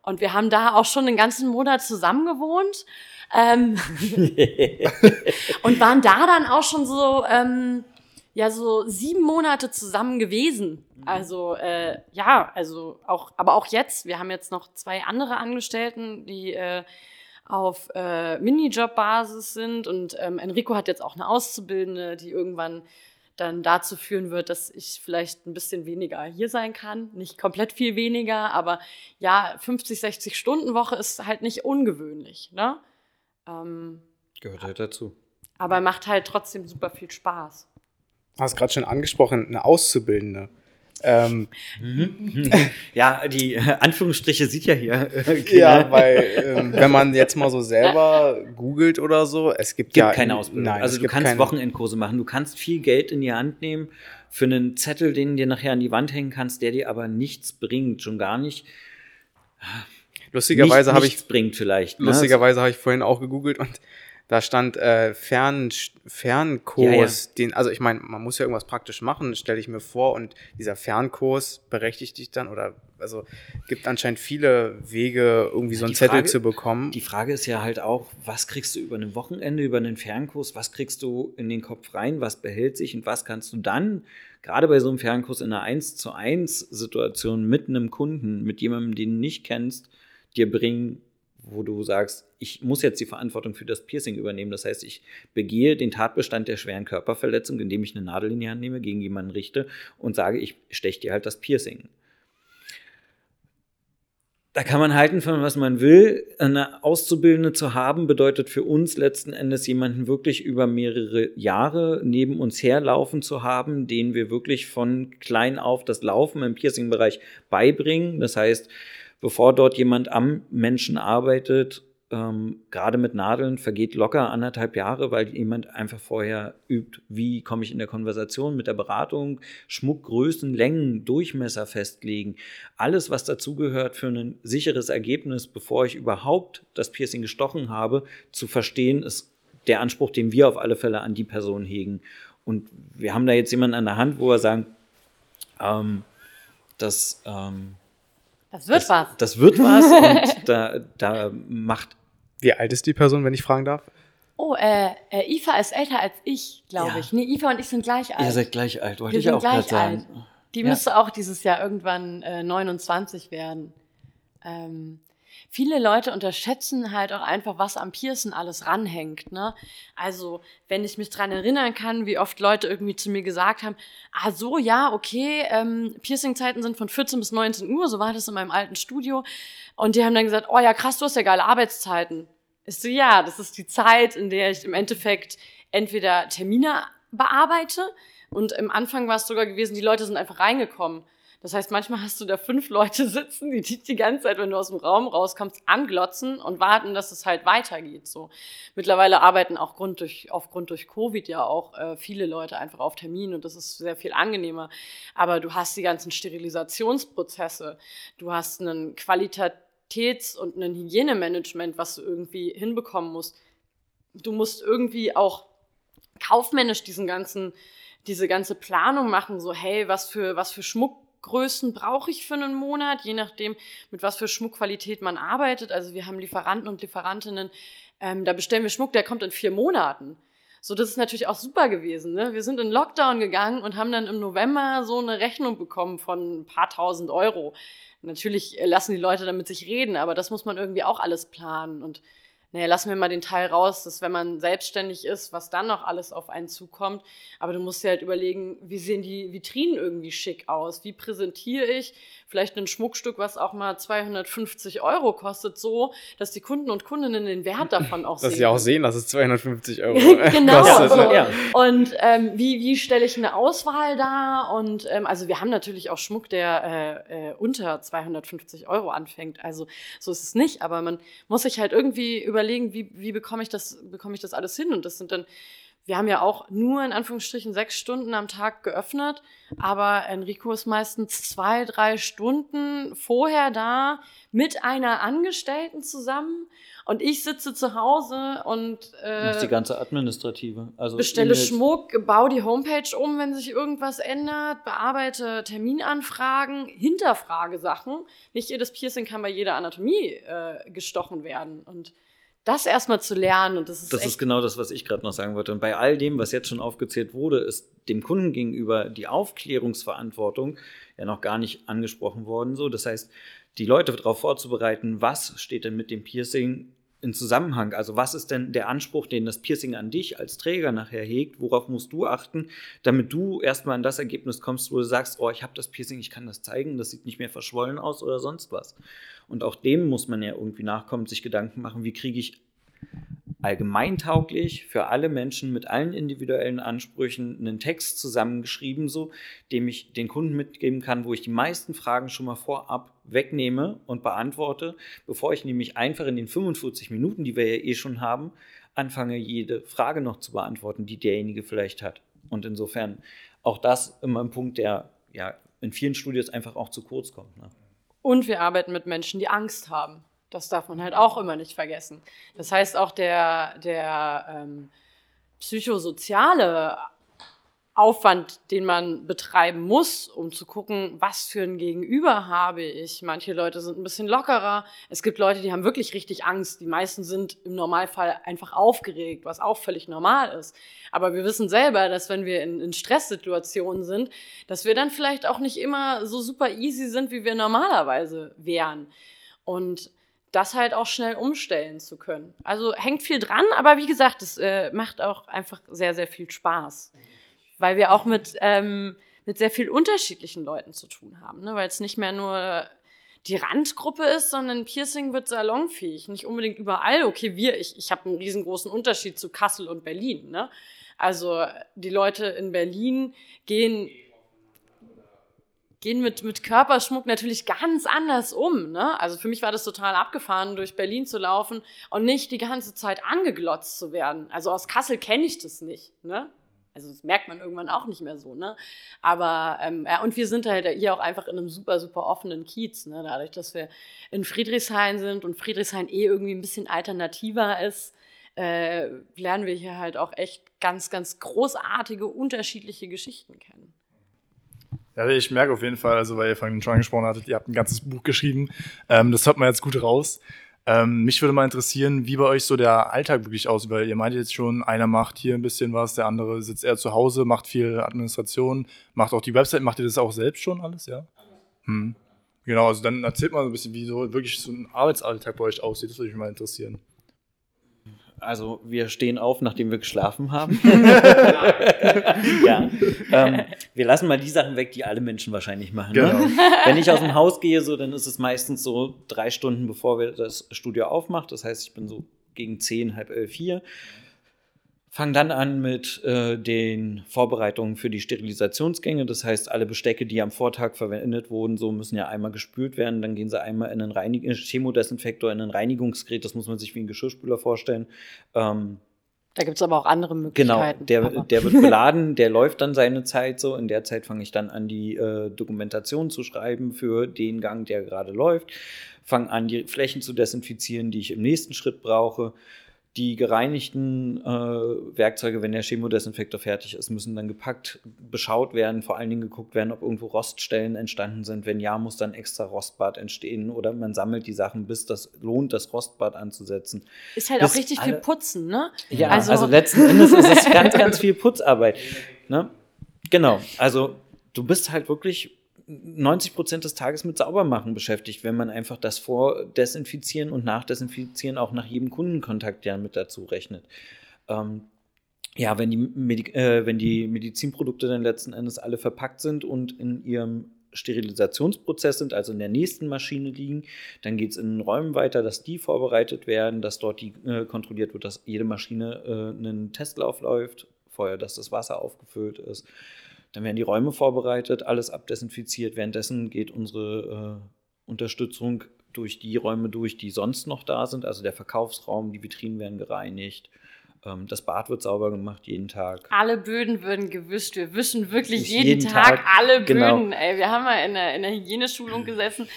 Und wir haben da auch schon den ganzen Monat zusammen gewohnt. Ähm, und waren da dann auch schon so, ähm, ja, so sieben Monate zusammen gewesen. Also, äh, ja, also auch, aber auch jetzt, wir haben jetzt noch zwei andere Angestellten, die äh, auf äh, Minijob-Basis sind und ähm, Enrico hat jetzt auch eine Auszubildende, die irgendwann dann dazu führen wird, dass ich vielleicht ein bisschen weniger hier sein kann. Nicht komplett viel weniger, aber ja, 50, 60 Stunden Woche ist halt nicht ungewöhnlich. Ne? Ähm, Gehört halt dazu. Aber macht halt trotzdem super viel Spaß. Du hast gerade schon angesprochen, eine Auszubildende. Ähm. Ja, die Anführungsstriche sieht ja hier. Äh, ja, weil ähm, wenn man jetzt mal so selber googelt oder so, es gibt, gibt ja keine Ausbildung. Nein, also du kannst keine... Wochenendkurse machen, du kannst viel Geld in die Hand nehmen für einen Zettel, den du dir nachher an die Wand hängen kannst, der dir aber nichts bringt, schon gar nicht. Lustigerweise habe ich bringt vielleicht. Ne? Lustigerweise habe ich vorhin auch gegoogelt und da stand äh, Fern, Fernkurs, ja, ja. den, also ich meine, man muss ja irgendwas praktisch machen, stelle ich mir vor, und dieser Fernkurs berechtigt dich dann oder also gibt anscheinend viele Wege, irgendwie so einen Zettel zu bekommen. Die Frage ist ja halt auch, was kriegst du über ein Wochenende, über einen Fernkurs, was kriegst du in den Kopf rein, was behält sich und was kannst du dann, gerade bei so einem Fernkurs in einer 1 zu 1 Situation mit einem Kunden, mit jemandem, den du nicht kennst, dir bringen, wo du sagst, ich muss jetzt die Verantwortung für das Piercing übernehmen. Das heißt, ich begehe den Tatbestand der schweren Körperverletzung, indem ich eine Nadel in die Hand nehme, gegen jemanden richte und sage, ich steche dir halt das Piercing. Da kann man halten von was man will. Eine Auszubildende zu haben, bedeutet für uns letzten Endes jemanden wirklich über mehrere Jahre neben uns herlaufen zu haben, den wir wirklich von klein auf das Laufen im Piercing-Bereich beibringen. Das heißt, bevor dort jemand am Menschen arbeitet, ähm, gerade mit Nadeln vergeht locker anderthalb Jahre, weil jemand einfach vorher übt, wie komme ich in der Konversation mit der Beratung, Schmuckgrößen, Längen, Durchmesser festlegen. Alles, was dazugehört für ein sicheres Ergebnis, bevor ich überhaupt das Piercing gestochen habe, zu verstehen, ist der Anspruch, den wir auf alle Fälle an die Person hegen. Und wir haben da jetzt jemanden an der Hand, wo wir sagen, ähm, dass ähm, das wird das, was. Das wird was und da, da macht. Wie alt ist die Person, wenn ich fragen darf? Oh, äh, äh Ifa ist älter als ich, glaube ja. ich. Nee, Ifa und ich sind gleich alt. Ihr seid gleich alt, wollte ich auch gerade sagen. Die ja. müsste auch dieses Jahr irgendwann äh, 29 werden. Ähm, viele Leute unterschätzen halt auch einfach, was am Piercen alles ranhängt. Ne? Also, wenn ich mich dran erinnern kann, wie oft Leute irgendwie zu mir gesagt haben, ah so, ja, okay, ähm, Piercing-Zeiten sind von 14 bis 19 Uhr, so war das in meinem alten Studio. Und die haben dann gesagt, oh ja, krass, du hast ja geile Arbeitszeiten. Ich so, ja, das ist die Zeit, in der ich im Endeffekt entweder Termine bearbeite und im Anfang war es sogar gewesen, die Leute sind einfach reingekommen. Das heißt, manchmal hast du da fünf Leute sitzen, die dich die ganze Zeit, wenn du aus dem Raum rauskommst, anglotzen und warten, dass es halt weitergeht. So mittlerweile arbeiten auch Grund durch, aufgrund durch Covid ja auch äh, viele Leute einfach auf Termin und das ist sehr viel angenehmer. Aber du hast die ganzen Sterilisationsprozesse, du hast einen Qualitäts- und ein Hygienemanagement, was du irgendwie hinbekommen musst. Du musst irgendwie auch kaufmännisch diesen ganzen diese ganze Planung machen, so hey, was für was für Schmuck Größen brauche ich für einen Monat, je nachdem, mit was für Schmuckqualität man arbeitet. Also wir haben Lieferanten und Lieferantinnen, ähm, da bestellen wir Schmuck, der kommt in vier Monaten. So, das ist natürlich auch super gewesen. Ne? Wir sind in Lockdown gegangen und haben dann im November so eine Rechnung bekommen von ein paar tausend Euro. Natürlich lassen die Leute damit sich reden, aber das muss man irgendwie auch alles planen. Und naja, lassen wir mal den Teil raus, dass wenn man selbstständig ist, was dann noch alles auf einen zukommt. Aber du musst dir halt überlegen, wie sehen die Vitrinen irgendwie schick aus? Wie präsentiere ich vielleicht ein Schmuckstück, was auch mal 250 Euro kostet, so, dass die Kunden und Kundinnen den Wert davon auch dass sehen. Dass sie auch sehen, dass es 250 Euro genau, kostet. So. Ja. Und ähm, wie, wie stelle ich eine Auswahl dar? Und ähm, also wir haben natürlich auch Schmuck, der äh, äh, unter 250 Euro anfängt. Also so ist es nicht, aber man muss sich halt irgendwie überlegen, wie, wie bekomme ich das, bekomme ich das alles hin? Und das sind dann wir haben ja auch nur in Anführungsstrichen sechs Stunden am Tag geöffnet, aber Enrico ist meistens zwei, drei Stunden vorher da mit einer Angestellten zusammen und ich sitze zu Hause und äh, die ganze administrative, also bestelle e Schmuck, baue die Homepage um, wenn sich irgendwas ändert, bearbeite Terminanfragen, hinterfrage Sachen. Nicht jedes Piercing kann bei jeder Anatomie äh, gestochen werden und das erstmal zu lernen. Und das ist, das ist genau das, was ich gerade noch sagen wollte. Und bei all dem, was jetzt schon aufgezählt wurde, ist dem Kunden gegenüber die Aufklärungsverantwortung ja noch gar nicht angesprochen worden. So, das heißt, die Leute darauf vorzubereiten, was steht denn mit dem Piercing in Zusammenhang. Also was ist denn der Anspruch, den das Piercing an dich als Träger nachher hegt? Worauf musst du achten, damit du erstmal an das Ergebnis kommst, wo du sagst, oh, ich habe das Piercing, ich kann das zeigen, das sieht nicht mehr verschwollen aus oder sonst was. Und auch dem muss man ja irgendwie nachkommen, sich Gedanken machen, wie kriege ich allgemeintauglich für alle Menschen mit allen individuellen Ansprüchen einen Text zusammengeschrieben, so, dem ich den Kunden mitgeben kann, wo ich die meisten Fragen schon mal vorab wegnehme und beantworte, bevor ich nämlich einfach in den 45 Minuten, die wir ja eh schon haben, anfange, jede Frage noch zu beantworten, die derjenige vielleicht hat. Und insofern auch das immer ein Punkt, der ja in vielen Studios einfach auch zu kurz kommt. Ne? Und wir arbeiten mit Menschen, die Angst haben. Das darf man halt auch immer nicht vergessen. Das heißt, auch der, der ähm, psychosoziale Aufwand, den man betreiben muss, um zu gucken, was für ein Gegenüber habe ich. Manche Leute sind ein bisschen lockerer. Es gibt Leute, die haben wirklich richtig Angst. Die meisten sind im Normalfall einfach aufgeregt, was auch völlig normal ist. Aber wir wissen selber, dass wenn wir in, in Stresssituationen sind, dass wir dann vielleicht auch nicht immer so super easy sind, wie wir normalerweise wären. Und das halt auch schnell umstellen zu können. Also hängt viel dran, aber wie gesagt, es äh, macht auch einfach sehr, sehr viel Spaß weil wir auch mit, ähm, mit sehr viel unterschiedlichen Leuten zu tun haben, ne? weil es nicht mehr nur die Randgruppe ist, sondern Piercing wird salonfähig. Nicht unbedingt überall. Okay, wir, ich, ich habe einen riesengroßen Unterschied zu Kassel und Berlin. Ne? Also die Leute in Berlin gehen gehen mit, mit Körperschmuck natürlich ganz anders um. Ne? Also für mich war das total abgefahren, durch Berlin zu laufen und nicht die ganze Zeit angeglotzt zu werden. Also aus Kassel kenne ich das nicht. Ne? Also das merkt man irgendwann auch nicht mehr so, ne? Aber ähm, ja, und wir sind halt hier auch einfach in einem super, super offenen Kiez, ne? Dadurch, dass wir in Friedrichshain sind und Friedrichshain eh irgendwie ein bisschen alternativer ist, äh, lernen wir hier halt auch echt ganz, ganz großartige, unterschiedliche Geschichten kennen. Ja, ich merke auf jeden Fall, also weil ihr vorhin schon angesprochen hattet, ihr habt ein ganzes Buch geschrieben. Ähm, das hört man jetzt gut raus. Ähm, mich würde mal interessieren, wie bei euch so der Alltag wirklich aussieht, weil ihr meint jetzt schon, einer macht hier ein bisschen was, der andere sitzt eher zu Hause, macht viel Administration, macht auch die Website, macht ihr das auch selbst schon alles, ja? Hm. Genau, also dann erzählt mal so ein bisschen, wie so wirklich so ein Arbeitsalltag bei euch aussieht, das würde mich mal interessieren. Also wir stehen auf, nachdem wir geschlafen haben. ja. Ähm, wir lassen mal die Sachen weg, die alle Menschen wahrscheinlich machen. Ne? Genau. Ne? Wenn ich aus dem Haus gehe, so, dann ist es meistens so drei Stunden, bevor wir das Studio aufmacht. Das heißt, ich bin so gegen zehn, halb elf hier. Fangen dann an mit äh, den Vorbereitungen für die Sterilisationsgänge. Das heißt, alle Bestecke, die am Vortag verwendet wurden, so müssen ja einmal gespült werden. Dann gehen sie einmal in einen Reinig Chemodesinfektor, in ein Reinigungsgerät. Das muss man sich wie ein Geschirrspüler vorstellen. Ähm, da gibt es aber auch andere Möglichkeiten. Genau, der, der wird beladen, der läuft dann seine Zeit so. In der Zeit fange ich dann an, die äh, Dokumentation zu schreiben für den Gang, der gerade läuft. Fange an, die Flächen zu desinfizieren, die ich im nächsten Schritt brauche. Die gereinigten äh, Werkzeuge, wenn der Chemodesinfektor fertig ist, müssen dann gepackt, beschaut werden, vor allen Dingen geguckt werden, ob irgendwo Roststellen entstanden sind. Wenn ja, muss dann extra Rostbad entstehen oder man sammelt die Sachen, bis das lohnt, das Rostbad anzusetzen. Ist halt bis auch richtig alle, viel Putzen, ne? Ja, also, also letzten Endes ist es ganz, ganz viel Putzarbeit. Ne? Genau, also du bist halt wirklich 90 Prozent des Tages mit Saubermachen beschäftigt, wenn man einfach das Vordesinfizieren und Nachdesinfizieren auch nach jedem Kundenkontakt ja mit dazu rechnet. Ähm, ja, wenn die, Medi äh, wenn die Medizinprodukte dann letzten Endes alle verpackt sind und in ihrem Sterilisationsprozess sind, also in der nächsten Maschine liegen. Dann geht es in den Räumen weiter, dass die vorbereitet werden, dass dort die, äh, kontrolliert wird, dass jede Maschine äh, einen Testlauf läuft, vorher, dass das Wasser aufgefüllt ist. Dann werden die Räume vorbereitet, alles abdesinfiziert. Währenddessen geht unsere äh, Unterstützung durch die Räume durch, die sonst noch da sind. Also der Verkaufsraum, die Vitrinen werden gereinigt. Ähm, das Bad wird sauber gemacht jeden Tag. Alle Böden würden gewischt. Wir wischen wirklich jeden, jeden, Tag, Tag alle genau. Böden. Ey, wir haben mal in der, in der Hygieneschulung gesessen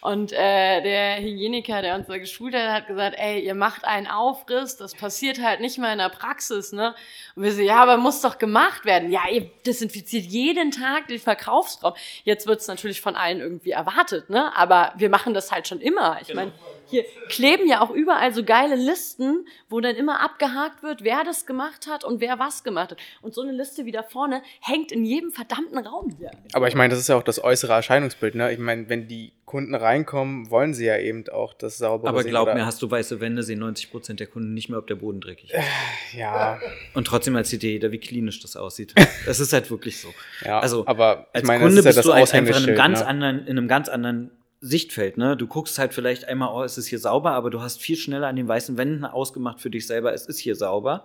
und äh, der Hygieniker, der uns da geschult hat, hat gesagt, ey, ihr macht einen Aufriss, das passiert halt nicht mal in der Praxis, ne? Und wir so, ja, aber muss doch gemacht werden. Ja, ihr desinfiziert jeden Tag den Verkaufsraum. Jetzt wird's natürlich von allen irgendwie erwartet, ne? Aber wir machen das halt schon immer. Ich genau. meine, hier kleben ja auch überall so geile Listen, wo dann immer abgehakt wird, wer das gemacht hat und wer was gemacht hat. Und so eine Liste wie da vorne hängt in jedem verdammten Raum hier. Aber ich meine, das ist ja auch das äußere Erscheinungsbild. Ne? Ich meine, wenn die Kunden reinkommen, wollen sie ja eben auch das saubere Aber glaub mir, hast du weiße Wände, sehen 90 Prozent der Kunden nicht mehr, ob der Boden dreckig ist. Äh, ja. Und trotzdem erzählt dir jeder, wie klinisch das aussieht. Das ist halt wirklich so. Ja, also, aber als meine, Kunde das ist ja bist das du halt einfach in einem ganz ne? anderen, in einem ganz anderen Sichtfeld. Ne? Du guckst halt vielleicht einmal, oh, es ist hier sauber, aber du hast viel schneller an den weißen Wänden ausgemacht für dich selber, es ist hier sauber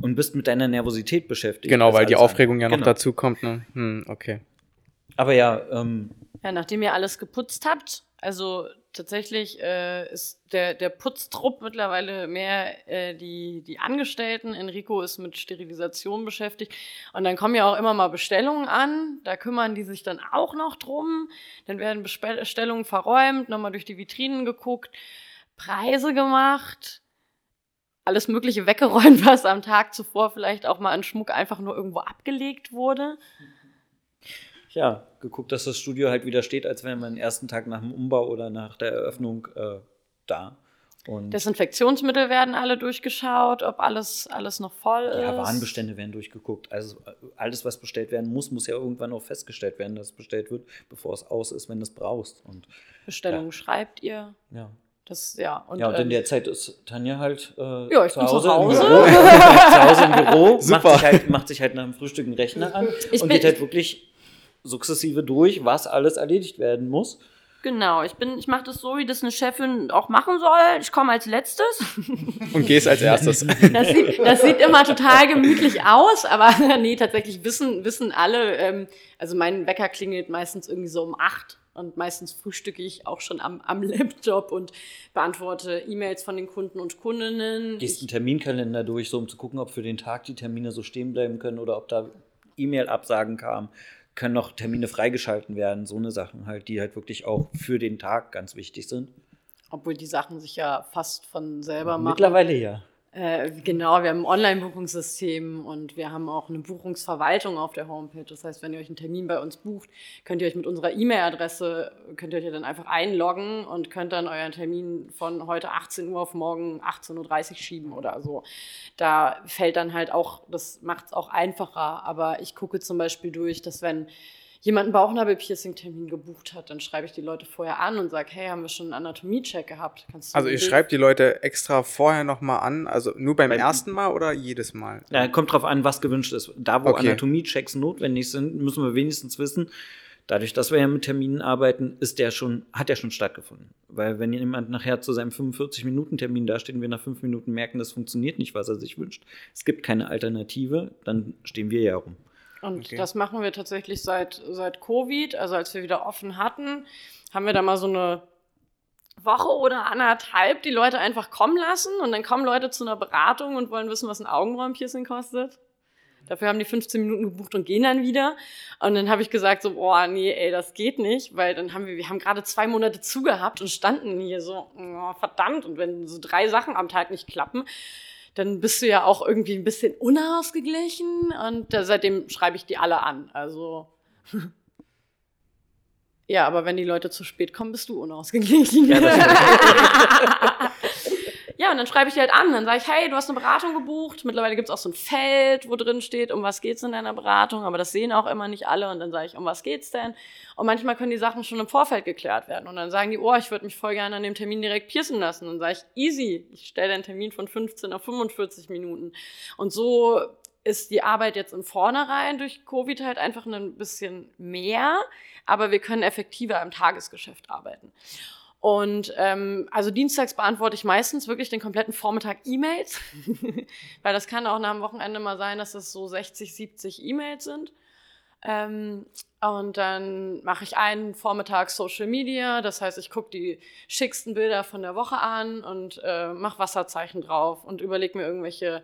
und bist mit deiner Nervosität beschäftigt. Genau, weil die Aufregung ja andere. noch Genau. dazu kommt. Ne? Hm, okay. Aber ja, ähm, Ja, nachdem ihr alles geputzt habt, also tatsächlich äh, ist der, der Putztrupp mittlerweile mehr äh, die, die Angestellten. Enrico ist mit Sterilisation beschäftigt. Und dann kommen ja auch immer mal Bestellungen an. Da kümmern die sich dann auch noch drum. Dann werden Bestellungen verräumt, nochmal durch die Vitrinen geguckt, Preise gemacht. Alles Mögliche weggeräumt, was am Tag zuvor vielleicht auch mal an Schmuck einfach nur irgendwo abgelegt wurde. Ja, geguckt, dass das Studio halt wieder steht, als wäre man den ersten Tag nach dem Umbau oder nach der Eröffnung äh, da. Und Desinfektionsmittel werden alle durchgeschaut, ob alles, alles noch voll ist. ja, Warenbestände werden durchgeguckt. Also äh, alles, was bestellt werden muss, muss ja irgendwann auch festgestellt werden, dass es bestellt wird, bevor es aus ist, wenn du es brauchst. Und Bestellungen schreibt ihr. ja. Das, ja. Und, ja, und in ähm, der Zeit ist Tanja halt äh, Ja, ich bin zu Hause. Im Büro, zu Hause im Büro, Super. macht sich, halt, macht sich halt nach dem Frühstück einen Rechner an Ich und bin- geht halt wirklich sukzessive durch, was alles erledigt werden muss. Genau, ich bin, ich mache das so, wie das eine Chefin auch machen soll. Ich komme als letztes. Und gehst als erstes. Das sieht, das sieht immer total gemütlich aus, aber nee, tatsächlich wissen, wissen alle, ähm, also mein Wecker klingelt meistens irgendwie so um acht und meistens frühstücke ich auch schon am, am Laptop und beantworte E-Mails von den Kunden und Kundinnen. Gehst einen Terminkalender durch, so um zu gucken, ob für den Tag die Termine so stehen bleiben können oder ob da E-Mail-Absagen kamen. Können noch Termine freigeschalten werden, so eine Sachen halt, die halt wirklich auch für den Tag ganz wichtig sind. Obwohl die Sachen sich ja fast von selber machen. Mittlerweile ja. Äh, genau, wir haben ein Online-Buchungssystem und wir haben auch eine Buchungsverwaltung auf der Homepage. Das heißt, wenn ihr euch einen Termin bei uns bucht, könnt ihr euch mit unserer E-Mail-Adresse, könnt ihr euch dann einfach einloggen und könnt dann euren Termin von heute 18 Uhr auf morgen 18.30 Uhr schieben oder so. Da fällt dann halt auch, das macht es auch einfacher. Aber ich gucke zum Beispiel durch, dass wenn jemand einen Bauchnabel-Piercing-Termin gebucht hat, dann schreibe ich die Leute vorher an und sage, hey, haben wir schon einen Anatomie-Check gehabt? Kannst du Also ich schreibe die Leute extra vorher nochmal an, also nur beim Beim- ersten Mal oder jedes Mal? Ja, kommt drauf an, was gewünscht ist. Da, wo Okay. Anatomie-Checks notwendig sind, müssen wir wenigstens wissen, dadurch, dass wir ja mit Terminen arbeiten, ist der schon, hat der schon stattgefunden. Weil wenn jemand nachher zu seinem 45-Minuten-Termin dasteht und wir nach fünf Minuten merken, das funktioniert nicht, was er sich wünscht, es gibt keine Alternative, dann stehen wir ja rum. Und Okay. das machen wir tatsächlich seit, seit Covid. Also als wir wieder offen hatten, haben wir da mal so eine Woche oder anderthalb die Leute einfach kommen lassen und dann kommen Leute zu einer Beratung und wollen wissen, was ein Augenbrauenpiercing kostet. Dafür haben die 15 Minuten gebucht und gehen dann wieder. Und dann habe ich gesagt so, boah, nee, ey, das geht nicht, weil dann haben wir, wir haben gerade zwei Monate zugehabt und standen hier so, oh, verdammt. Und wenn so drei Sachen am Tag nicht klappen, dann bist du ja auch irgendwie ein bisschen unausgeglichen und seitdem schreibe ich die alle an. Also ja, aber wenn die Leute zu spät kommen, bist du unausgeglichen. Ja, Ja, und dann schreibe ich die halt an. Dann sage ich, hey, du hast eine Beratung gebucht. Mittlerweile gibt es auch so ein Feld, wo drin steht, um was geht's in deiner Beratung. Aber das sehen auch immer nicht alle. Und dann sage ich, um was geht's denn? Und manchmal können die Sachen schon im Vorfeld geklärt werden. Und dann sagen die, oh, ich würde mich voll gerne an dem Termin direkt piercen lassen. Und dann sage ich, easy. Ich stelle den Termin von 15 auf 45 Minuten. Und so ist die Arbeit jetzt im Vornherein durch Covid halt einfach ein bisschen mehr. Aber wir können effektiver im Tagesgeschäft arbeiten. Und ähm, also dienstags beantworte ich meistens wirklich den kompletten Vormittag E-Mails, weil das kann auch nach dem Wochenende mal sein, dass es so 60, 70 E-Mails sind. Ähm, und dann mache ich einen Vormittag Social Media, das heißt, ich gucke die schicksten Bilder von der Woche an und äh, mache Wasserzeichen drauf und überlege mir irgendwelche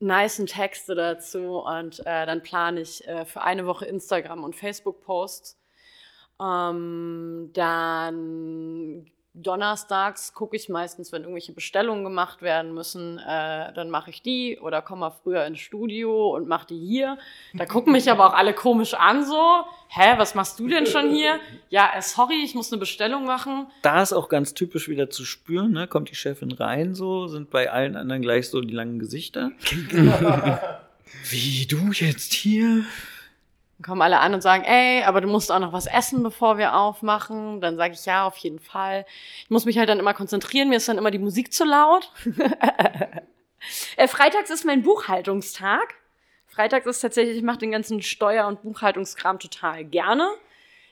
nicen Texte dazu und äh, dann plane ich äh, für eine Woche Instagram und Facebook-Posts. Ähm, dann donnerstags gucke ich meistens, wenn irgendwelche Bestellungen gemacht werden müssen, äh, dann mache ich die oder komme mal früher ins Studio und mache die hier. Da gucken mich aber auch alle komisch an so. Hä, was machst du denn schon hier? Ja, äh, sorry, ich muss eine Bestellung machen. Da ist auch ganz typisch wieder zu spüren, ne? kommt die Chefin rein so, sind bei allen anderen gleich so die langen Gesichter. Wie du jetzt hier? Dann kommen alle an und sagen, ey, aber du musst auch noch was essen, bevor wir aufmachen. Dann sage ich ja, auf jeden Fall. Ich muss mich halt dann immer konzentrieren, mir ist dann immer die Musik zu laut. äh, freitags ist mein Buchhaltungstag. Freitags ist tatsächlich, ich mache den ganzen Steuer- und Buchhaltungskram total gerne.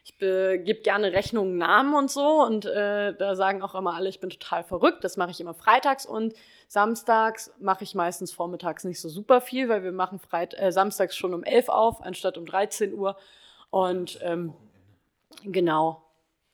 Ich gebe gerne Rechnungen, Namen und so. Und äh, da sagen auch immer alle, ich bin total verrückt. Das mache ich immer freitags. Und samstags mache ich meistens vormittags nicht so super viel, weil wir machen Freit äh, samstags schon um 11 auf, anstatt um 13 Uhr. Und ähm, genau.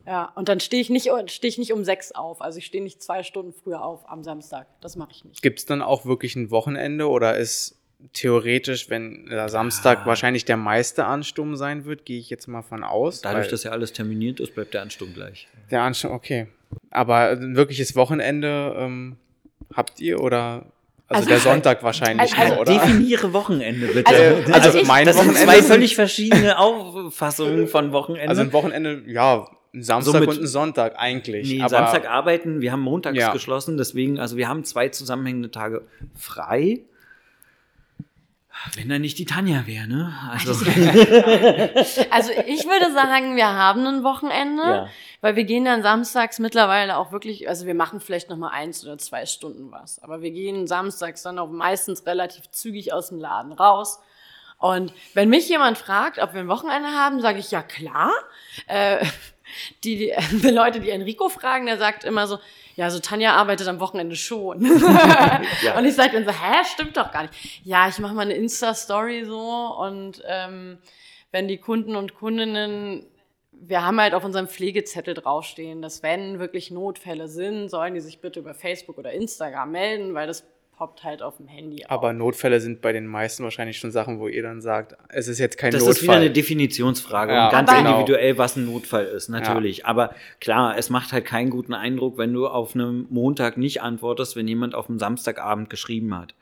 Ja, und dann stehe ich, nicht, steh ich nicht um sechs auf. Also ich stehe nicht zwei Stunden früher auf am Samstag. Das mache ich nicht. Gibt es dann auch wirklich ein Wochenende oder ist theoretisch, wenn der Samstag ja. wahrscheinlich der meiste Ansturm sein wird, gehe ich jetzt mal von aus. Dadurch, dass ja alles terminiert ist, bleibt der Ansturm gleich. Der Ansturm, okay. Aber ein wirkliches Wochenende ähm, habt ihr oder also, also der Sonntag wahrscheinlich also, nur, oder? Definiere Wochenende bitte. Also, also, also mein das Wochenende sind zwei völlig verschiedene Auffassungen von Wochenende. Also ein Wochenende, ja, ein Samstag so und ein Sonntag eigentlich. Nee, Samstag arbeiten, wir haben montags ja. geschlossen, deswegen, also wir haben zwei zusammenhängende Tage frei. Wenn da nicht die Tanja wäre, ne? Also. also ich würde sagen, wir haben ein Wochenende, ja. weil wir gehen dann samstags mittlerweile auch wirklich, also wir machen vielleicht noch mal eins oder zwei Stunden was, aber wir gehen samstags dann auch meistens relativ zügig aus dem Laden raus. Und wenn mich jemand fragt, ob wir ein Wochenende haben, sage ich ja klar. Äh, die, die, die Leute, die Enrico fragen, der sagt immer so, ja, so Tanja arbeitet am Wochenende schon. ja. Und ich sage dann so, hä, stimmt doch gar nicht. Ja, ich mache mal eine Insta-Story so und ähm, wenn die Kunden und Kundinnen wir haben halt auf unserem Pflegezettel draufstehen, dass wenn wirklich Notfälle sind, sollen die sich bitte über Facebook oder Instagram melden, weil das poppt halt auf dem Handy auf. Aber Notfälle sind bei den meisten wahrscheinlich schon Sachen, wo ihr dann sagt, es ist jetzt kein das Notfall. Das ist wieder eine Definitionsfrage ja, und ganz genau. individuell, was ein Notfall ist, natürlich. Ja. Aber klar, es macht halt keinen guten Eindruck, wenn du auf einem Montag nicht antwortest, wenn jemand auf einem Samstagabend geschrieben hat.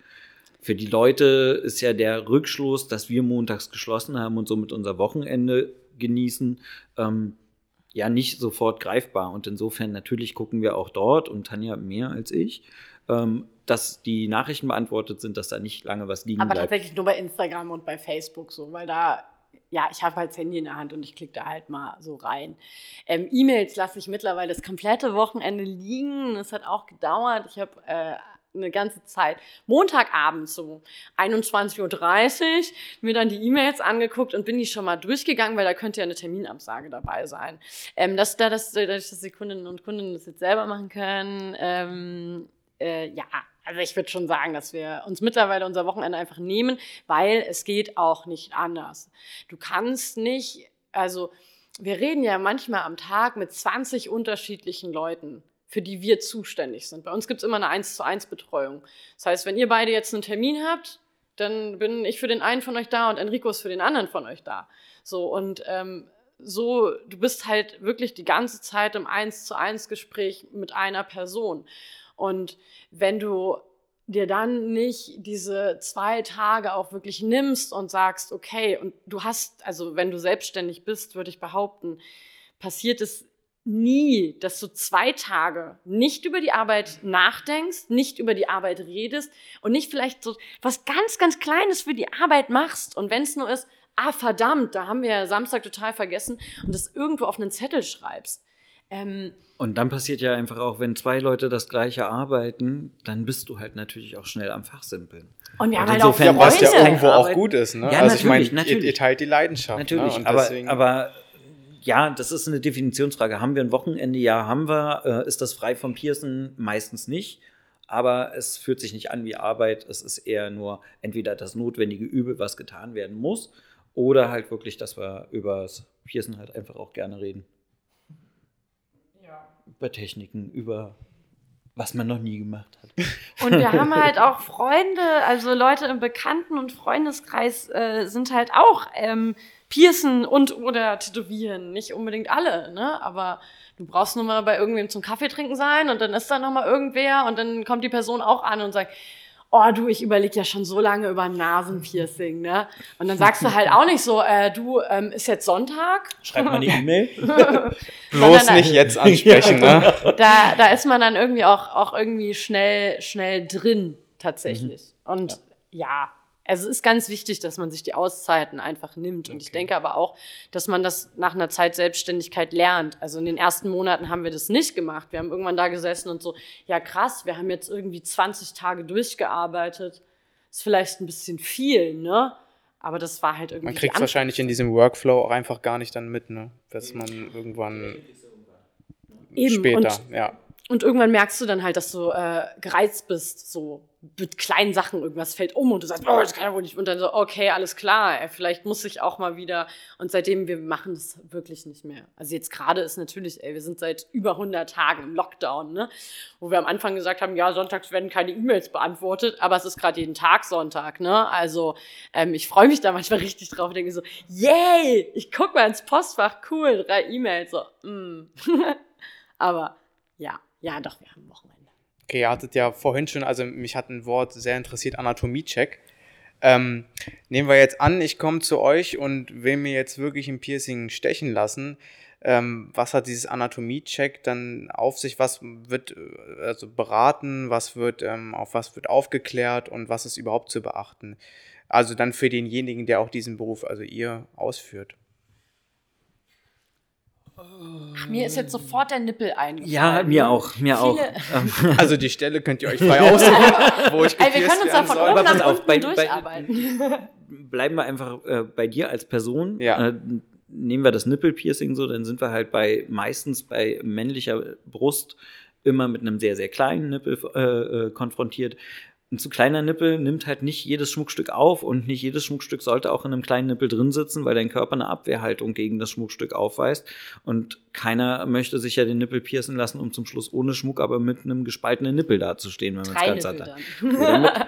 Für die Leute ist ja der Rückschluss, dass wir montags geschlossen haben und somit unser Wochenende genießen, ähm, ja nicht sofort greifbar. Und insofern natürlich gucken wir auch dort und Tanja mehr als ich. Ähm, dass die Nachrichten beantwortet sind, dass da nicht lange was liegen Aber bleibt. Aber tatsächlich nur bei Instagram und bei Facebook so, weil da, ja, ich habe halt das Handy in der Hand und ich klicke da halt mal so rein. Ähm, E-Mails lasse ich mittlerweile das komplette Wochenende liegen. Das hat auch gedauert. Ich habe äh, eine ganze Zeit, Montagabend so 21.30 Uhr, mir dann die E-Mails angeguckt und bin die schon mal durchgegangen, weil da könnte ja eine Terminabsage dabei sein. Ähm, dass da das, dadurch, dass die Kundinnen und Kunden das jetzt selber machen können, ähm, äh, ja, also ich würde schon sagen, dass wir uns mittlerweile unser Wochenende einfach nehmen, weil es geht auch nicht anders. Du kannst nicht, also wir reden ja manchmal am Tag mit 20 unterschiedlichen Leuten für die wir zuständig sind. Bei uns gibt es immer eine 1 zu 1 Betreuung. Das heißt, wenn ihr beide jetzt einen Termin habt, dann bin ich für den einen von euch da und Enrico ist für den anderen von euch da. So, und ähm, so, du bist halt wirklich die ganze Zeit im 1 zu 1 Gespräch mit einer Person. Und wenn du dir dann nicht diese zwei Tage auch wirklich nimmst und sagst, okay, und du hast, also wenn du selbstständig bist, würde ich behaupten, passiert es nie, dass du zwei Tage nicht über die Arbeit nachdenkst, nicht über die Arbeit redest und nicht vielleicht so was ganz, ganz Kleines für die Arbeit machst. Und wenn es nur ist, ah verdammt, da haben wir Samstag total vergessen und das irgendwo auf einen Zettel schreibst. Ähm, und dann passiert ja einfach auch, wenn zwei Leute das gleiche arbeiten, dann bist du halt natürlich auch schnell am Fachsimpeln. Und wir haben halt auch ja, was ja irgendwo auch gut ist. Ne? Ja, also ich meine, ihr, ihr, teilt die Leidenschaft. Ne? Natürlich, ne? aber, aber ja, das ist eine Definitionsfrage. Haben wir ein Wochenende? Ja, haben wir. Äh, ist das frei vom Pearson? Meistens nicht. Aber es fühlt sich nicht an wie Arbeit. Es ist eher nur entweder das notwendige Übel, was getan werden muss, oder halt wirklich, dass wir über das Pearson halt einfach auch gerne reden über Techniken, über Was man noch nie gemacht hat. Und wir haben halt auch Freunde, also Leute im Bekannten- und Freundeskreis äh, sind halt auch ähm, Piercen und oder Tätowieren. Nicht unbedingt alle, ne? Aber du brauchst nur mal bei irgendwem zum Kaffee trinken sein und dann ist da noch mal irgendwer und dann kommt die Person auch an und sagt, oh du, ich überlege ja schon so lange über ein Nasenpiercing, ne? Und dann sagst du halt auch nicht so, äh, du, ähm, ist jetzt Sonntag? Schreib mal eine E-Mail. Bloß nicht jetzt ansprechen, ne? Da, da ist man dann irgendwie auch, auch irgendwie schnell, schnell drin, tatsächlich. Mhm. Und ja. ja. Also es ist ganz wichtig, dass man sich die Auszeiten einfach nimmt. Und okay. ich denke aber auch, dass man das nach einer Zeit Selbstständigkeit lernt. Also in den ersten Monaten haben wir das nicht gemacht. Wir haben irgendwann da gesessen und so, ja krass, wir haben jetzt irgendwie 20 Tage durchgearbeitet. Ist vielleicht ein bisschen viel, ne? Aber das war halt irgendwie. Man kriegt es wahrscheinlich in diesem Workflow auch einfach gar nicht dann mit, ne? Dass man irgendwann Eben. später, und, ja. Und irgendwann merkst du dann halt, dass du äh, gereizt bist, so mit kleinen Sachen irgendwas fällt um und du sagst, oh, das kann ja wohl nicht. Und dann so, okay, alles klar, ey, vielleicht muss ich auch mal wieder. Und seitdem, wir machen das wirklich nicht mehr. Also jetzt gerade ist natürlich, ey, wir sind seit über 100 Tagen im Lockdown, ne? Wo wir am Anfang gesagt haben, ja, sonntags werden keine E-Mails beantwortet, aber es ist gerade jeden Tag Sonntag, ne? Also ähm, ich freue mich da manchmal richtig drauf und denke so, yay, ich guck mal ins Postfach, cool, drei E-Mails, so, mm. aber ja, ja, doch, wir haben Wochenende. Okay, ihr hattet ja vorhin schon, also mich hat ein Wort sehr interessiert, Anatomie-Check. Ähm, nehmen wir jetzt an, ich komme zu euch und will mir jetzt wirklich ein Piercing stechen lassen. Ähm, was hat dieses Anatomie-Check dann auf sich? Was wird äh, also beraten? Was wird, ähm, auf was wird aufgeklärt und was ist überhaupt zu beachten? Also dann für denjenigen, der auch diesen Beruf, also ihr, ausführt. Ach, mir ist jetzt sofort der Nippel eingefallen. Ja, mir auch, mir Viele auch. Also die Stelle könnt ihr euch frei aussuchen, wo ich Ey, Wir können uns da von oben nach unten bei, durcharbeiten. Bei, bleiben wir einfach äh, bei dir als Person. Ja. Äh, nehmen wir das Nippelpiercing so, dann sind wir halt bei meistens bei männlicher Brust immer mit einem sehr, sehr kleinen Nippel äh, äh konfrontiert ein zu kleiner Nippel nimmt halt nicht jedes Schmuckstück auf und nicht jedes Schmuckstück sollte auch in einem kleinen Nippel drin sitzen, weil dein Körper eine Abwehrhaltung gegen das Schmuckstück aufweist. Und keiner möchte sich ja den Nippel piercen lassen, um zum Schluss ohne Schmuck, aber mit einem gespaltenen Nippel dazustehen, wenn man es ganz hat.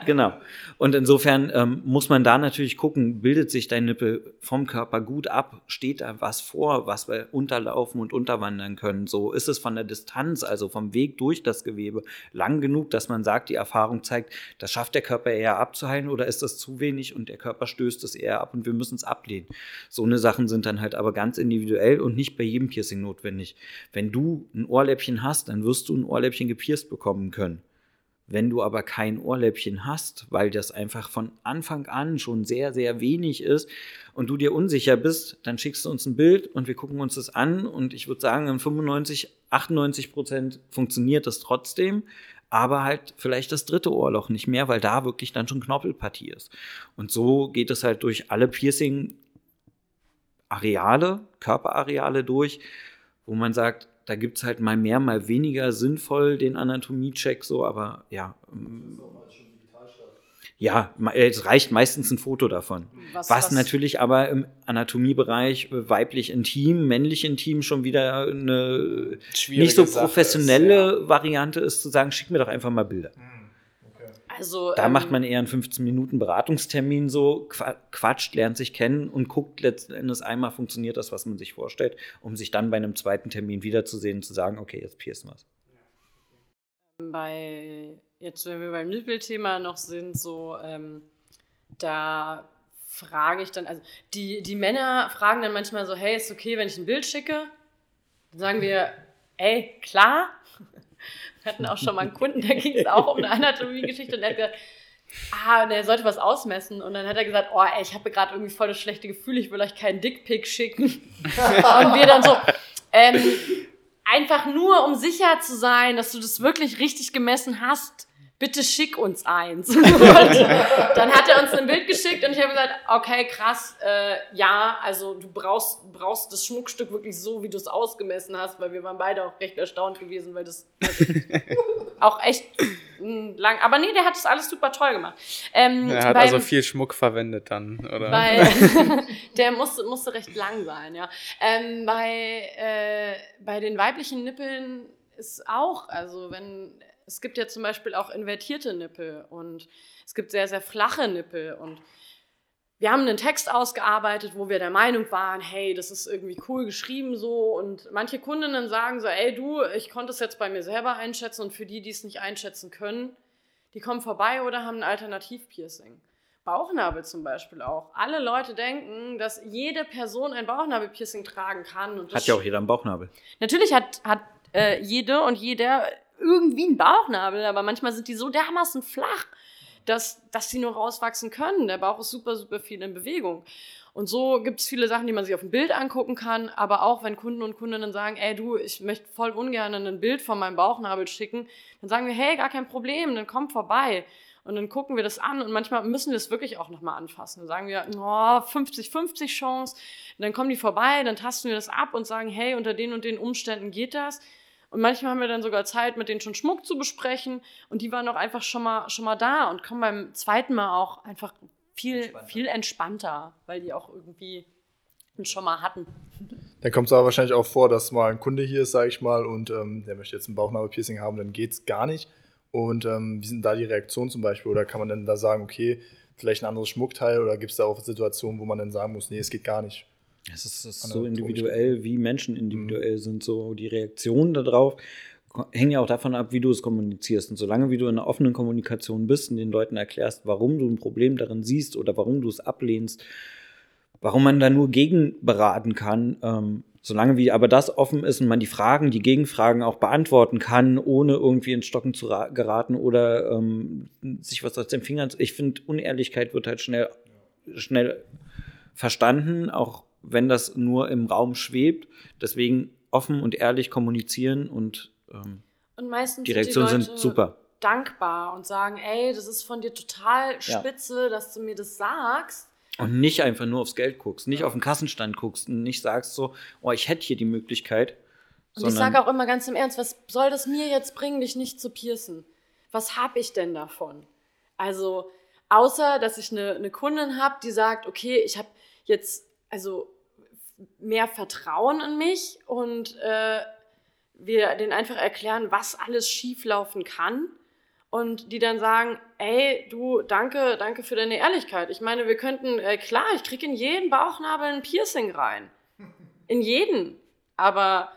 genau. Und insofern ähm, muss man da natürlich gucken, bildet sich dein Nippel vom Körper gut ab? Steht da was vor, was wir unterlaufen und unterwandern können? So ist es von der Distanz, also vom Weg durch das Gewebe, lang genug, dass man sagt, die Erfahrung zeigt, das schafft der Körper eher abzuheilen oder ist das zu wenig und der Körper stößt es eher ab und wir müssen es ablehnen. So eine Sachen sind dann halt aber ganz individuell und nicht bei jedem Piercing notwendig. Wenn du ein Ohrläppchen hast, dann wirst du ein Ohrläppchen gepierst bekommen können. Wenn du aber kein Ohrläppchen hast, weil das einfach von Anfang an schon sehr, sehr wenig ist und du dir unsicher bist, dann schickst du uns ein Bild und wir gucken uns das an und ich würde sagen, in 95, 98 Prozent funktioniert das trotzdem, aber halt vielleicht das dritte Ohrloch nicht mehr, weil da wirklich dann schon Knorpelpartie ist. Und so geht es halt durch alle Piercing-Areale, Körperareale durch, wo man sagt, da gibt es halt mal mehr, mal weniger sinnvoll den Anatomie-Check so, aber ja. Ähm, ja, es reicht meistens ein Foto davon. Was, was, was, natürlich aber im Anatomiebereich äh, weiblich intim, männlich intim schon wieder eine Schwierige nicht so professionelle ist, ja. Variante ist, zu sagen, schick mir doch einfach mal Bilder. Hm, also, da ähm, macht man eher einen 15 Minuten Beratungstermin so, quatscht, lernt sich kennen und guckt letzten Endes einmal, funktioniert das, was man sich vorstellt, um sich dann bei einem zweiten Termin wiederzusehen und zu sagen, okay, jetzt piercen wir es. Bei jetzt, wenn wir beim Nippelthema noch sind, so, ähm, da frage ich dann, also die, die Männer fragen dann manchmal so, hey, ist okay, wenn ich ein Bild schicke? Dann sagen wir, ey, klar. Wir hatten auch schon mal einen Kunden, da ging es auch um eine Anatomiegeschichte und er hat gesagt, ah, und er sollte was ausmessen. Und dann hat er gesagt, oh, ey, ich habe gerade irgendwie voll das schlechte Gefühl, ich will euch keinen Dickpick schicken. und wir dann so, ähm, einfach nur, um sicher zu sein, dass du das wirklich richtig gemessen hast, bitte schick uns eins. dann hat er uns ein Bild geschickt und ich habe gesagt, okay, krass, äh, ja, also du brauchst, brauchst das Schmuckstück wirklich so, wie du es ausgemessen hast, weil wir waren beide auch recht erstaunt gewesen, weil das auch echt lang, aber nee, der hat das alles super toll gemacht. Ähm, er hat beim, also viel Schmuck verwendet dann, oder? Weil, der musste, musste recht lang sein, ja. Ähm, bei, äh, bei den weiblichen Nippeln ist auch, also wenn es gibt ja zum Beispiel auch invertierte Nippel und es gibt sehr, sehr flache Nippel und wir haben einen Text ausgearbeitet, wo wir der Meinung waren, hey, das ist irgendwie cool geschrieben so. Und manche Kundinnen sagen so, ey du, ich konnte es jetzt bei mir selber einschätzen und für die, die es nicht einschätzen können, die kommen vorbei oder haben ein Alternativpiercing. Bauchnabel zum Beispiel auch. Alle Leute denken, dass jede Person ein Bauchnabelpiercing tragen kann. hat ja auch jeder einen Bauchnabel. Natürlich hat, hat äh, jede und jeder irgendwie einen Bauchnabel, aber manchmal sind die so dermaßen flach, dass, dass sie nur rauswachsen können. Der Bauch ist super, super viel in Bewegung. Und so gibt es viele Sachen, die man sich auf dem Bild angucken kann, aber auch wenn Kunden und Kundinnen sagen, ey du, ich möchte voll ungern ein Bild von meinem Bauchnabel schicken, dann sagen wir, hey, gar kein Problem, dann komm vorbei. Und dann gucken wir das an und manchmal müssen wir es wirklich auch nochmal anfassen. Dann sagen wir, oh, 50-50 Chance. Und dann kommen die vorbei, dann tasten wir das ab und sagen, hey, unter den und den Umständen geht das. Und manchmal haben wir dann sogar Zeit, mit denen schon Schmuck zu besprechen. Und die waren auch einfach schon mal, schon mal da und kommen beim zweiten Mal auch einfach viel, entspannter. viel entspannter, weil die auch irgendwie schon mal hatten. Dann kommt es aber wahrscheinlich auch vor, dass mal ein Kunde hier ist, sage ich mal, und ähm, der möchte jetzt ein Bauchnabelpiercing haben, dann geht es gar nicht. Und ähm, wie sind da die Reaktionen zum Beispiel? Oder kann man dann da sagen, okay, vielleicht ein anderes Schmuckteil? Oder gibt es da auch Situationen, wo man dann sagen muss, nee, es geht gar nicht? Es ist, ist so individuell, wie Menschen individuell mhm. sind, so die Reaktionen darauf hängen ja auch davon ab, wie du es kommunizierst. Und solange wie du in einer offenen Kommunikation bist und den Leuten erklärst, warum du ein Problem darin siehst oder warum du es ablehnst, warum man da nur gegen beraten kann, ähm, solange wie aber das offen ist und man die Fragen, die Gegenfragen auch beantworten kann, ohne irgendwie ins Stocken zu geraten oder ähm, sich was aus den Fingern. Ich finde, Unehrlichkeit wird halt schnell, schnell verstanden, auch wenn das nur im Raum schwebt. Deswegen offen und ehrlich kommunizieren und ähm, und meistens die Reaktionen sind, sind super. Dankbar und sagen, ey, das ist von dir total spitze, ja. dass du mir das sagst. Und nicht einfach nur aufs Geld guckst, nicht auf den Kassenstand guckst und nicht sagst so, oh, ich hätte hier die Möglichkeit. Und ich sage auch immer ganz im Ernst, was soll das mir jetzt bringen, dich nicht zu piercen? Was habe ich denn davon? Also, außer, dass ich eine, eine Kundin habe, die sagt, okay, ich habe jetzt also mehr Vertrauen in mich und äh, wir denen einfach erklären, was alles schieflaufen kann und die dann sagen, ey, du, danke, danke für deine Ehrlichkeit. Ich meine, wir könnten, äh, klar, ich kriege in jeden Bauchnabel ein Piercing rein. In jeden. Aber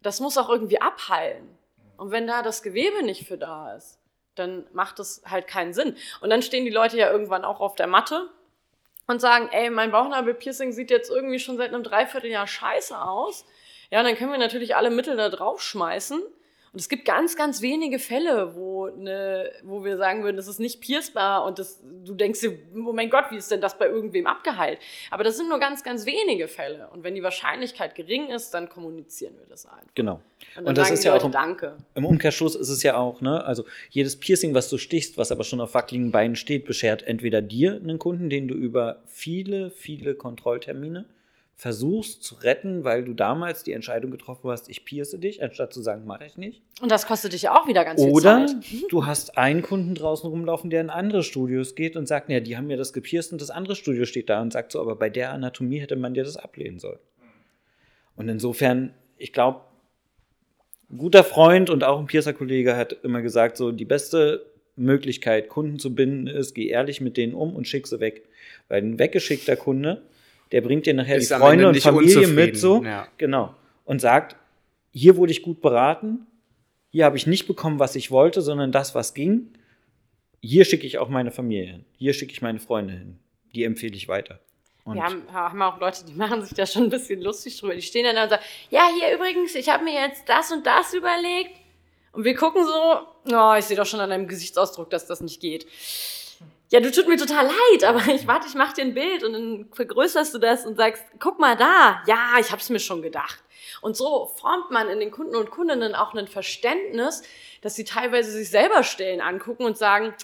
das muss auch irgendwie abheilen. Und wenn da das Gewebe nicht für da ist, dann macht das halt keinen Sinn. Und dann stehen die Leute ja irgendwann auch auf der Matte und sagen, ey, mein Bauchnabelpiercing sieht jetzt irgendwie schon seit einem Dreivierteljahr scheiße aus. Ja, dann können wir natürlich alle Mittel da drauf schmeißen. Und es gibt ganz, ganz wenige Fälle, wo, ne, wo wir sagen würden, das ist nicht piercbar und das, du denkst dir, oh mein Gott, wie ist denn das bei irgendwem abgeheilt? Aber das sind nur ganz, ganz wenige Fälle. Und wenn die Wahrscheinlichkeit gering ist, dann kommunizieren wir das einfach. Genau. Und, und das ist ja auch im, Danke. im Umkehrschluss ist es ja auch, ne, also jedes Piercing, was du stichst, was aber schon auf wackeligen Beinen steht, beschert entweder dir einen Kunden, den du über viele, viele Kontrolltermine versuchst zu retten, weil du damals die Entscheidung getroffen hast, ich pierce dich, anstatt zu sagen, mache ich nicht. Und das kostet dich ja auch wieder ganz viel Oder Zeit. Oder du hast einen Kunden draußen rumlaufen, der in andere Studios geht und sagt, ja, die haben mir das gepierst und das andere Studio steht da und sagt so, aber bei der Anatomie hätte man dir das ablehnen sollen. Und insofern, ich glaube, ein guter Freund und auch ein Piercer-Kollege hat immer gesagt, so die beste Möglichkeit, Kunden zu binden, ist, geh ehrlich mit denen um und schick sie weg. Weil ein weggeschickter Kunde der bringt dir nachher ist die Freunde und Familie mit so. Ja. Genau. Und sagt, hier wurde ich gut beraten, hier habe ich nicht bekommen, was ich wollte, sondern das, was ging. Hier schicke ich auch meine Familie hin. Hier schicke ich meine Freunde hin. Die empfehle ich weiter. Und wir haben, haben auch Leute, die machen sich da schon ein bisschen lustig drüber. Die stehen dann da und sagen, ja, hier übrigens, ich habe mir jetzt das und das überlegt. Und wir gucken so, oh, ich sehe doch schon an deinem Gesichtsausdruck, dass das nicht geht ja, du tut mir total leid, aber ich warte, ich mach dir ein Bild und dann vergrößerst du das und sagst, guck mal da, ja, ich hab's mir schon gedacht. Und so formt man in den Kunden und Kundinnen auch ein Verständnis, dass sie teilweise sich selber Stellen angucken und sagen,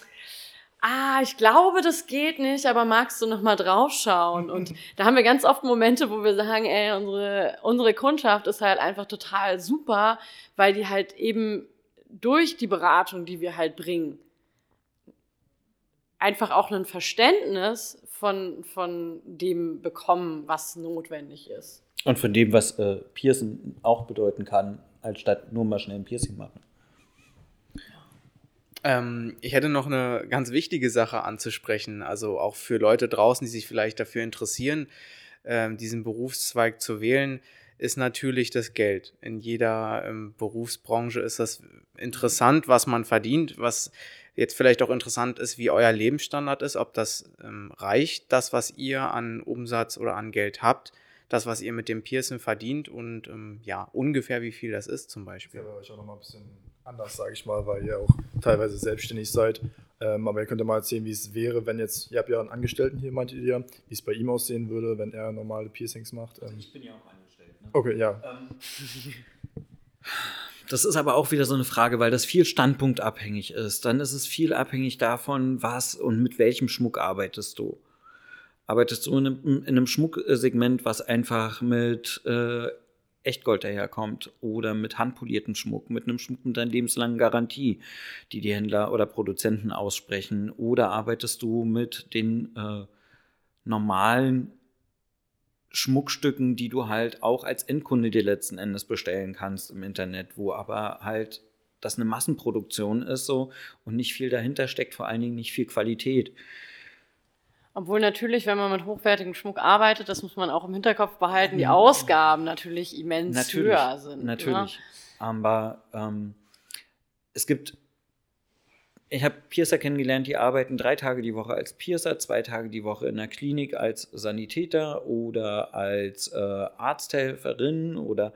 ah, ich glaube, das geht nicht, aber magst du noch mal draufschauen? Und da haben wir ganz oft Momente, wo wir sagen, ey, unsere, unsere Kundschaft ist halt einfach total super, weil die halt eben durch die Beratung, die wir halt bringen, einfach auch ein Verständnis von, von dem bekommen, was notwendig ist. Und von dem, was äh, Piercing auch bedeuten kann, als statt nur mal schnell ein Piercing machen. Ähm, ich hätte noch eine ganz wichtige Sache anzusprechen, also auch für Leute draußen, die sich vielleicht dafür interessieren, ähm, diesen Berufszweig zu wählen, ist natürlich das Geld. In jeder ähm, Berufsbranche ist das interessant, was man verdient, was jetzt vielleicht auch interessant ist, wie euer Lebensstandard ist, ob das ähm, reicht, das, was ihr an Umsatz oder an Geld habt, das, was ihr mit dem Pearson verdient und ähm, ja, ungefähr wie viel das ist zum Beispiel. Das ist euch auch nochmal ein bisschen anders, sage ich mal, weil ihr auch teilweise selbstständig seid. Ähm, aber ihr könnt ja mal erzählen, wie es wäre, wenn jetzt, ihr habt ja einen Angestellten hier, meint ihr, wie es bei ihm aussehen würde, wenn er normale Piercings macht. Ähm. Ich bin ja auch angestellt. Ne? Okay, ja. Das ist aber auch wieder so eine Frage, weil das viel standpunktabhängig ist. Dann ist es viel abhängig davon, was und mit welchem Schmuck arbeitest du. Arbeitest du in einem, in einem Schmucksegment, was einfach mit äh, Echtgold daherkommt oder mit handpoliertem Schmuck, mit einem Schmuck mit einer lebenslangen Garantie, die die Händler oder Produzenten aussprechen? Oder arbeitest du mit den äh, normalen Schmuckstücken, die du halt auch als Endkunde dir letzten Endes bestellen kannst im Internet, wo aber halt das eine Massenproduktion ist so und nicht viel dahinter steckt, vor allen Dingen nicht viel Qualität. Obwohl natürlich, wenn man mit hochwertigem Schmuck arbeitet, das muss man auch im Hinterkopf behalten, die Ausgaben natürlich immens natürlich, höher sind. Ne? Natürlich. Ne? Aber ähm, es gibt, ich habe Piercer kennengelernt, die arbeiten drei Tage die Woche als Piercer, zwei Tage die Woche in der Klinik als Sanitäter oder als äh, Arzthelferin oder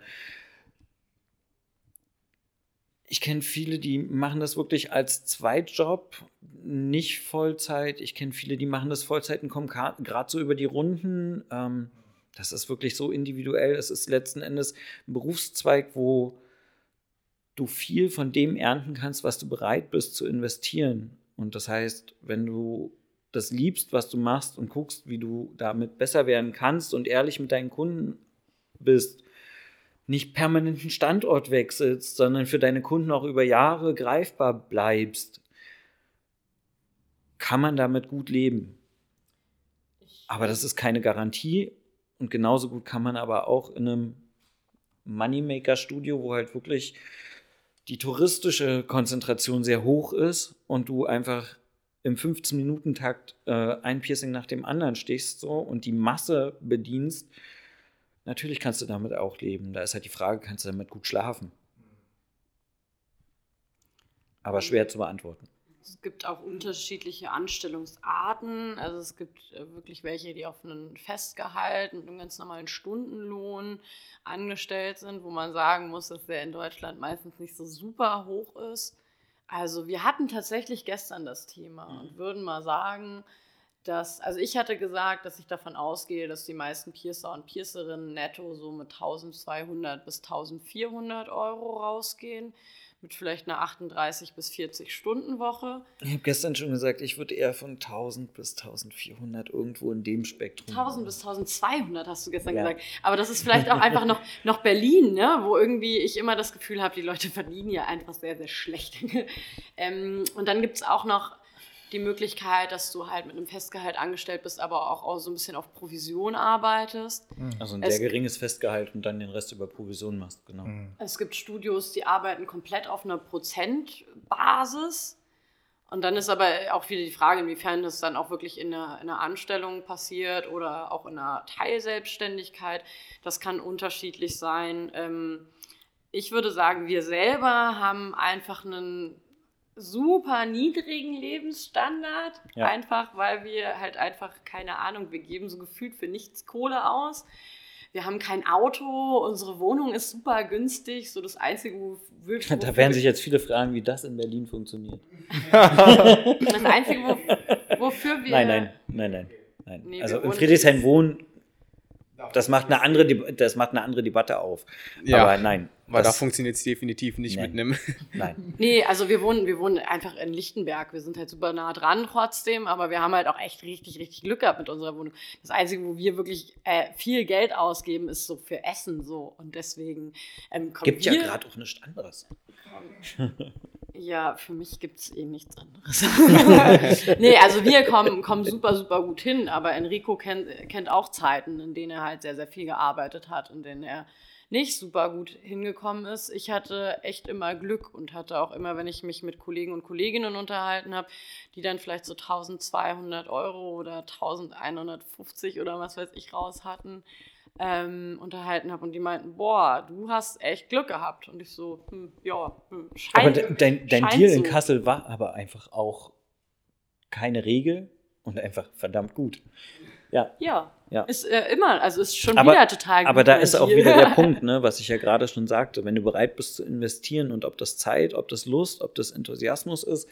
ich kenne viele, die machen das wirklich als Zweitjob, nicht Vollzeit. Ich kenne viele, die machen das Vollzeit und kommen gerade so über die Runden. Ähm, das ist wirklich so individuell. Es ist letzten Endes ein Berufszweig, wo du viel von dem ernten kannst, was du bereit bist zu investieren. Und das heißt, wenn du das liebst, was du machst und guckst, wie du damit besser werden kannst und ehrlich mit deinen Kunden bist, nicht permanenten Standort wechselst, sondern für deine Kunden auch über Jahre greifbar bleibst, kann man damit gut leben. Aber das ist keine Garantie und genauso gut kann man aber auch in einem Moneymaker-Studio, wo halt wirklich die touristische Konzentration sehr hoch ist und du einfach im 15-Minuten-Takt äh, ein Piercing nach dem anderen stichst so, und die Masse bedienst, Natürlich kannst du damit auch leben. Da ist halt die Frage, kannst du damit gut schlafen? Aber schwer zu beantworten. Es gibt auch unterschiedliche Anstellungsarten. Also es gibt äh, wirklich welche, die auf einen Festgehalt mit einem ganz normalen Stundenlohn angestellt sind, wo man sagen muss, dass der in Deutschland meistens nicht so super hoch ist. Also wir hatten tatsächlich gestern das Thema und würden mal sagen, dass, also ich hatte gesagt, dass ich davon ausgehe, dass die meisten Piercer und Piercerinnen netto so mit 1200 bis 1400 Euro rausgehen, mit vielleicht einer 38 bis 40 Stunden Woche. Ich habe gestern schon gesagt, ich würde eher von 1000 bis 1400 irgendwo in dem Spektrum. 1000 bis 1200 hast du gestern ja. gesagt. Aber das ist vielleicht auch einfach noch, noch Berlin, ne? wo irgendwie ich immer das Gefühl habe, die Leute verdienen ja einfach sehr, sehr schlecht. ähm, und dann gibt es auch noch die Möglichkeit, dass du halt mit einem Festgehalt angestellt bist, aber auch, auch so ein bisschen auf Provision arbeitest. Mhm. Also ein es, sehr geringes Festgehalt und dann den Rest über Provision machst, genau. Mhm. Es gibt Studios, die arbeiten komplett auf einer Prozentbasis. Und dann ist aber auch wieder die Frage, inwiefern das dann auch wirklich in einer, in einer Anstellung passiert oder auch in einer Teilselbstständigkeit. Das kann unterschiedlich sein. Ähm, ich würde sagen, wir selber haben einfach einen super niedrigen Lebensstandard, ja. einfach weil wir halt einfach, keine Ahnung, wir geben so gefühlt für nichts Kohle aus. Wir haben kein Auto, unsere Wohnung ist super günstig, so das Einzige, wo wir... Da werden sich jetzt viele fragen, wie das in Berlin funktioniert. das Einzige, wo, wofür wir... Nein, nein, nein, nein. nein. Nee, also in Friedrichshain wohnen das macht eine andere, das macht eine andere Debatte auf. Ja, Aber nein. Weil da funktioniert es definitiv nicht nein. mit einem. Nein. Nee, also wir wohnen, wir wohnen einfach in Lichtenberg. Wir sind halt super nah dran trotzdem, aber wir haben halt auch echt richtig, richtig Glück gehabt mit unserer Wohnung. Das Einzige, wo wir wirklich äh, viel Geld ausgeben, ist so für Essen so. Und deswegen ähm, Gibt ja gerade auch nichts anderes. Ja, für mich gibt es eh nichts anderes. nee, also wir kommen, kommen super, super gut hin, aber Enrico kennt, kennt auch Zeiten, in denen er halt sehr, sehr viel gearbeitet hat, in denen er nicht super gut hingekommen ist. Ich hatte echt immer Glück und hatte auch immer, wenn ich mich mit Kollegen und Kolleginnen unterhalten habe, die dann vielleicht so 1200 Euro oder 1150 oder was weiß ich raus hatten, ähm, unterhalten habe und die meinten, boah, du hast echt Glück gehabt. Und ich so, hm, ja, hm, scheint, Aber dein, dein Deal so. in Kassel war aber einfach auch keine Regel und einfach verdammt gut. Ja. Ja. ja. Ist äh, immer, also ist schon aber, wieder total gut. Aber da ist auch wieder der Punkt, ne, was ich ja gerade schon sagte, wenn du bereit bist zu investieren und ob das Zeit, ob das Lust, ob das Enthusiasmus ist.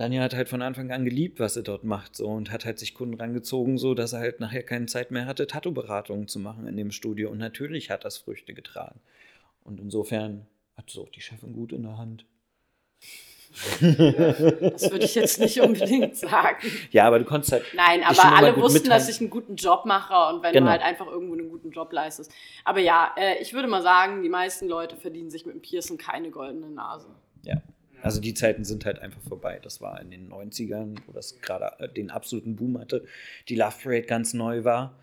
Daniel hat halt von Anfang an geliebt, was er dort macht, so und hat halt sich Kunden rangezogen, so dass er halt nachher keine Zeit mehr hatte, Tattoo-Beratungen zu machen in dem Studio. Und natürlich hat das Früchte getragen. Und insofern hat es auch die Chefin gut in der Hand. Das würde ich jetzt nicht unbedingt sagen. Ja, aber du konntest halt. Nein, aber alle wussten, mitteilen. dass ich einen guten Job mache und wenn genau. du halt einfach irgendwo einen guten Job leistest. Aber ja, äh, ich würde mal sagen, die meisten Leute verdienen sich mit dem Piercing keine goldene Nase. Ja. Also die Zeiten sind halt einfach vorbei. Das war in den 90ern, wo das gerade äh, den absoluten Boom hatte. Die Love Parade ganz neu war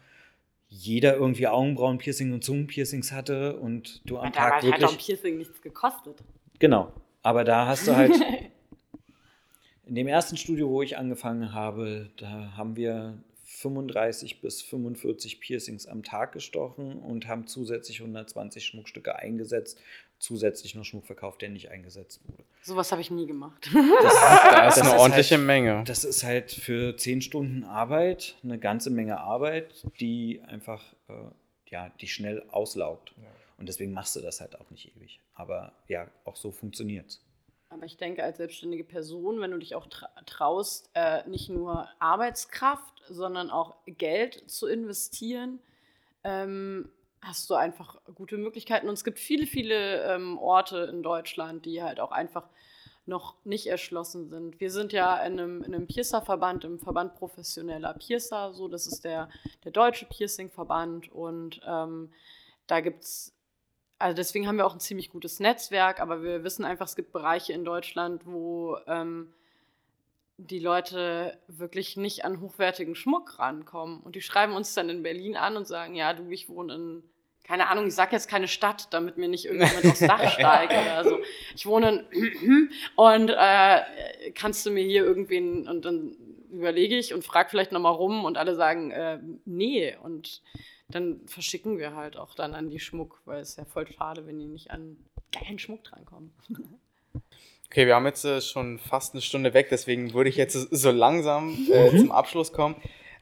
jeder irgendwie Augenbrauen-Piercing und Zungenpiercings hatte und du am ja, Tag wirklich... hat auch Piercing nichts gekostet. Genau. Aber da hast du halt. in dem ersten Studio, wo ich angefangen habe, da haben wir 35 bis 45 Piercings am Tag gestochen und haben zusätzlich 120 Schmuckstücke eingesetzt, zusätzlich noch Schmuck verkauft, der nicht eingesetzt wurde. Sowas habe ich nie gemacht. Das, da ist das eine ist ordentliche halt, Menge. Das ist halt für 10 Stunden Arbeit eine ganze Menge Arbeit, die einfach, äh, ja, die schnell auslaugt. Ja. Und deswegen machst du das halt auch nicht ewig. Aber ja, auch so funktioniert es. Aber ich denke, als selbstständige Person, wenn du dich auch traust, äh, nicht nur Arbeitskraft, sondern auch Geld zu investieren, ähm, hast du einfach gute Möglichkeiten. Und es gibt viele, viele ähm, Orte in Deutschland, die halt auch einfach noch nicht erschlossen sind. Wir sind ja in einem, in einem Piercer-Verband, im Verband professioneller Piercer, so das ist der, der deutsche Piercing-Verband und ähm, da gibt es also deswegen haben wir auch ein ziemlich gutes Netzwerk, aber wir wissen einfach, es gibt Bereiche in Deutschland, wo ähm, die Leute wirklich nicht an hochwertigen Schmuck rankommen. Und die schreiben uns dann in Berlin an und sagen, ja, du, ich wohne in, keine Ahnung, ich sage jetzt keine Stadt, damit mir nicht irgendjemand aufs Dach steigt oder so. Ich wohne in und äh, kannst du mir hier irgendwen und dann überlege ich und frage vielleicht nochmal rum und alle sagen, äh, nee. Und dann verschicken wir halt auch dann an die Schmuck, weil es ja voll schade, wenn die nicht an geilen Schmuck drankommen. Okay, wir haben jetzt äh, schon fast eine Stunde weg, deswegen würde ich jetzt so langsam äh, mhm. zum Abschluss kommen.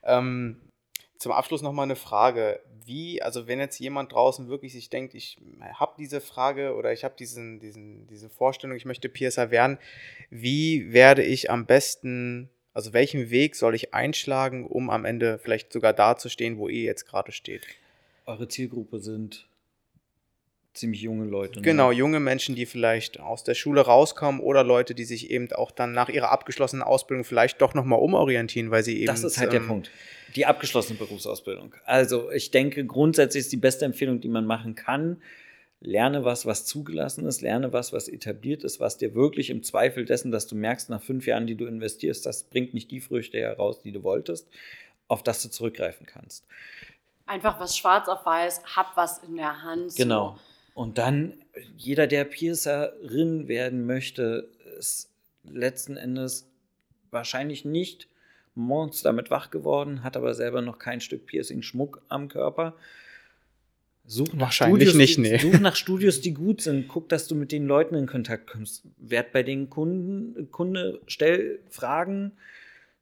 Ähm, zum Abschluss nochmal eine Frage. Wie, also wenn jetzt jemand draußen wirklich sich denkt, ich habe diese Frage oder ich habe diesen, diesen, diese Vorstellung, ich möchte Piercer werden, wie werde ich am besten also welchen Weg soll ich einschlagen, um am Ende vielleicht sogar da zu stehen, wo ihr jetzt gerade steht? Eure Zielgruppe sind ziemlich junge Leute. Ne? Genau, junge Menschen, die vielleicht aus der Schule rauskommen oder Leute, die sich eben auch dann nach ihrer abgeschlossenen Ausbildung vielleicht doch nochmal umorientieren, weil sie eben. Das ist halt ähm, der Punkt. Die abgeschlossene Berufsausbildung. Also ich denke, grundsätzlich ist die beste Empfehlung, die man machen kann, lerne was, was zugelassen ist, lerne was, was etabliert ist, was dir wirklich im Zweifel dessen, dass du merkst, nach fünf Jahren, die du investierst, das bringt nicht die Früchte heraus, die du wolltest, auf das du zurückgreifen kannst. Einfach was schwarz auf weiß, hab was in der Hand. So. Und dann, jeder, der Piercerin werden möchte, ist letzten Endes wahrscheinlich nicht morgens damit wach geworden, hat aber selber noch kein Stück Piercing-Schmuck am Körper Such nach Wahrscheinlich Studios, nicht, nee. Such nach Studios, die gut sind. Guck, dass du mit den Leuten in Kontakt kommst. Werd bei den Kunden, Kunde, stell Fragen,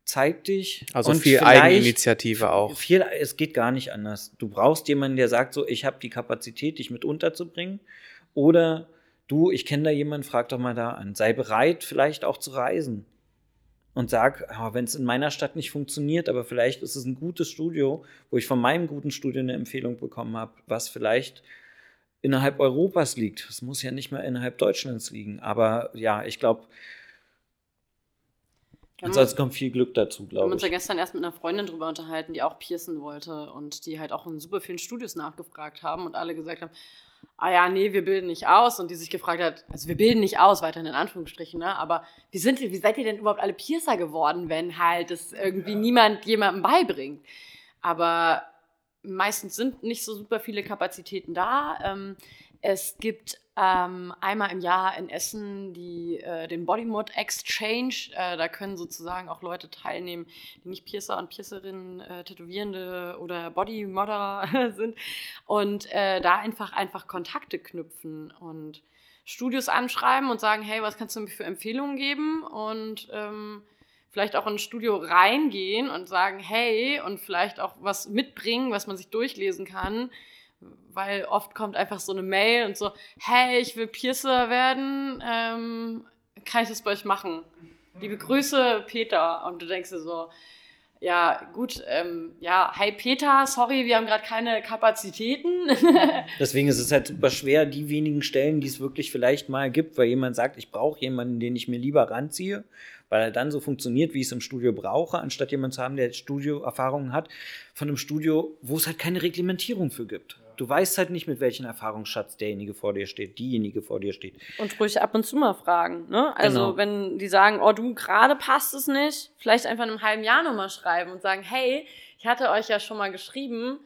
zeig dich. Also viel Eigeninitiative auch. Viel, es geht gar nicht anders. Du brauchst jemanden, der sagt so, ich habe die Kapazität, dich mit unterzubringen. Oder du, ich kenne da jemanden, frag doch mal da an. Sei bereit, vielleicht auch zu reisen und sag, oh, wenn es in meiner Stadt nicht funktioniert, aber vielleicht ist es ein gutes Studio, wo ich von meinem guten Studio eine Empfehlung bekommen habe, was vielleicht innerhalb Europas liegt. Es muss ja nicht mehr innerhalb Deutschlands liegen, aber ja, ich glaube, Ansonsten kommt viel Glück dazu, glaube ich. Wir haben uns ja gestern erst mit einer Freundin drüber unterhalten, die auch piercen wollte und die halt auch in super vielen Studios nachgefragt haben und alle gesagt haben, ah ja, nee, wir bilden nicht aus. Und die sich gefragt hat, also wir bilden nicht aus, weiterhin in Anführungsstrichen, ne? aber wie, sind, wie seid ihr denn überhaupt alle Piercer geworden, wenn halt das irgendwie niemand jemandem beibringt? Aber meistens sind nicht so super viele Kapazitäten da. Ähm, es gibt ähm, einmal im Jahr in Essen die, äh, den Bodymod Exchange. Äh, da können sozusagen auch Leute teilnehmen, die nicht Piercer und Piercerinnen, äh, Tätowierende oder Bodymodder sind. Und äh, da einfach, einfach Kontakte knüpfen und Studios anschreiben und sagen, hey, was kannst du mir für Empfehlungen geben? Und ähm, vielleicht auch in ein Studio reingehen und sagen, hey, und vielleicht auch was mitbringen, was man sich durchlesen kann weil oft kommt einfach so eine Mail und so, hey, ich will Piercer werden, ähm, kann ich das bei euch machen? Liebe Grüße, Peter. Und du denkst dir so, ja, gut, ähm, ja, hi Peter, sorry, wir haben gerade keine Kapazitäten. Deswegen ist es halt super schwer, die wenigen Stellen, die es wirklich vielleicht mal gibt, weil jemand sagt, ich brauche jemanden, den ich mir lieber ranziehe, weil er dann so funktioniert, wie ich es im Studio brauche, anstatt jemanden zu haben, der Studioerfahrungen hat, von einem Studio, wo es halt keine Reglementierung für gibt. Du weißt halt nicht, mit welchem Erfahrungsschatz derjenige vor dir steht, diejenige vor dir steht. Und ruhig ab und zu mal fragen. Ne? Also, genau. wenn die sagen, oh, du, gerade passt es nicht, vielleicht einfach in einem halben Jahr nochmal schreiben und sagen, hey, ich hatte euch ja schon mal geschrieben,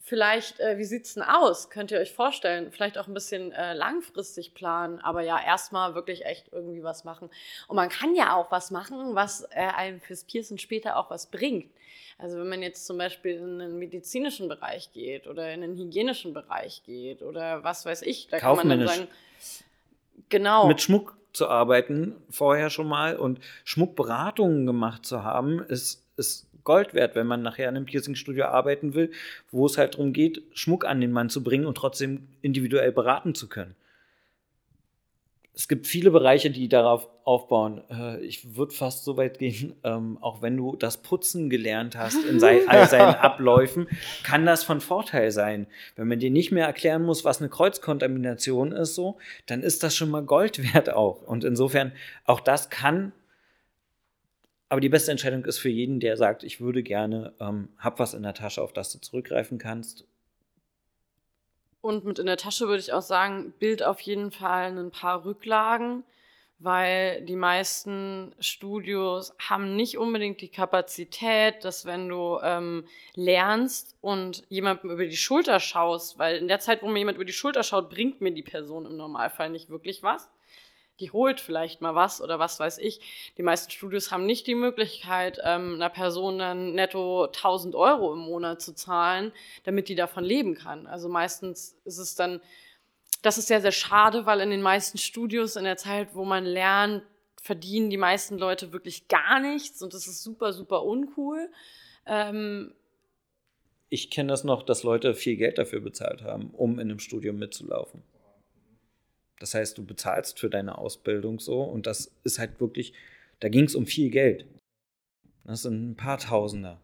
vielleicht, äh, wie sieht's denn aus? Könnt ihr euch vorstellen? Vielleicht auch ein bisschen äh, langfristig planen, aber ja, erstmal wirklich echt irgendwie was machen. Und man kann ja auch was machen, was äh, einem fürs Piercing später auch was bringt. Also wenn man jetzt zum Beispiel in den medizinischen Bereich geht oder in den hygienischen Bereich geht oder was weiß ich, da kann man dann sagen, genau. Mit Schmuck zu arbeiten, vorher schon mal und Schmuckberatungen gemacht zu haben, ist, ist Gold wert, wenn man nachher in einem Piercingstudio arbeiten will, wo es halt darum geht, Schmuck an den Mann zu bringen und trotzdem individuell beraten zu können es gibt viele Bereiche, die darauf aufbauen. Äh, ich würde fast so weit gehen, ähm, auch wenn du das Putzen gelernt hast in all seinen Abläufen, kann das von Vorteil sein. Wenn man dir nicht mehr erklären muss, was eine Kreuzkontamination ist, so, dann ist das schon mal Gold wert auch. Und insofern, auch das kann. Aber die beste Entscheidung ist für jeden, der sagt, ich würde gerne, ähm, hab was in der Tasche, auf das du zurückgreifen kannst. Und mit in der Tasche würde ich auch sagen, Bild auf jeden Fall ein paar Rücklagen, weil die meisten Studios haben nicht unbedingt die Kapazität, dass wenn du ähm, lernst und jemandem über die Schulter schaust, weil in der Zeit, wo mir jemand über die Schulter schaut, bringt mir die Person im Normalfall nicht wirklich was die holt vielleicht mal was oder was weiß ich. Die meisten Studios haben nicht die Möglichkeit, ähm, einer Person dann netto 1000 Euro im Monat zu zahlen, damit die davon leben kann. Also meistens ist es dann, das ist sehr, sehr schade, weil in den meisten Studios in der Zeit, wo man lernt, verdienen die meisten Leute wirklich gar nichts und das ist super, super uncool. Ähm, ich kenne das noch, dass Leute viel Geld dafür bezahlt haben, um in einem Studium mitzulaufen. Das heißt, du bezahlst für deine Ausbildung so und das ist halt wirklich, da ging es um viel Geld. Das sind ein paar Tausender.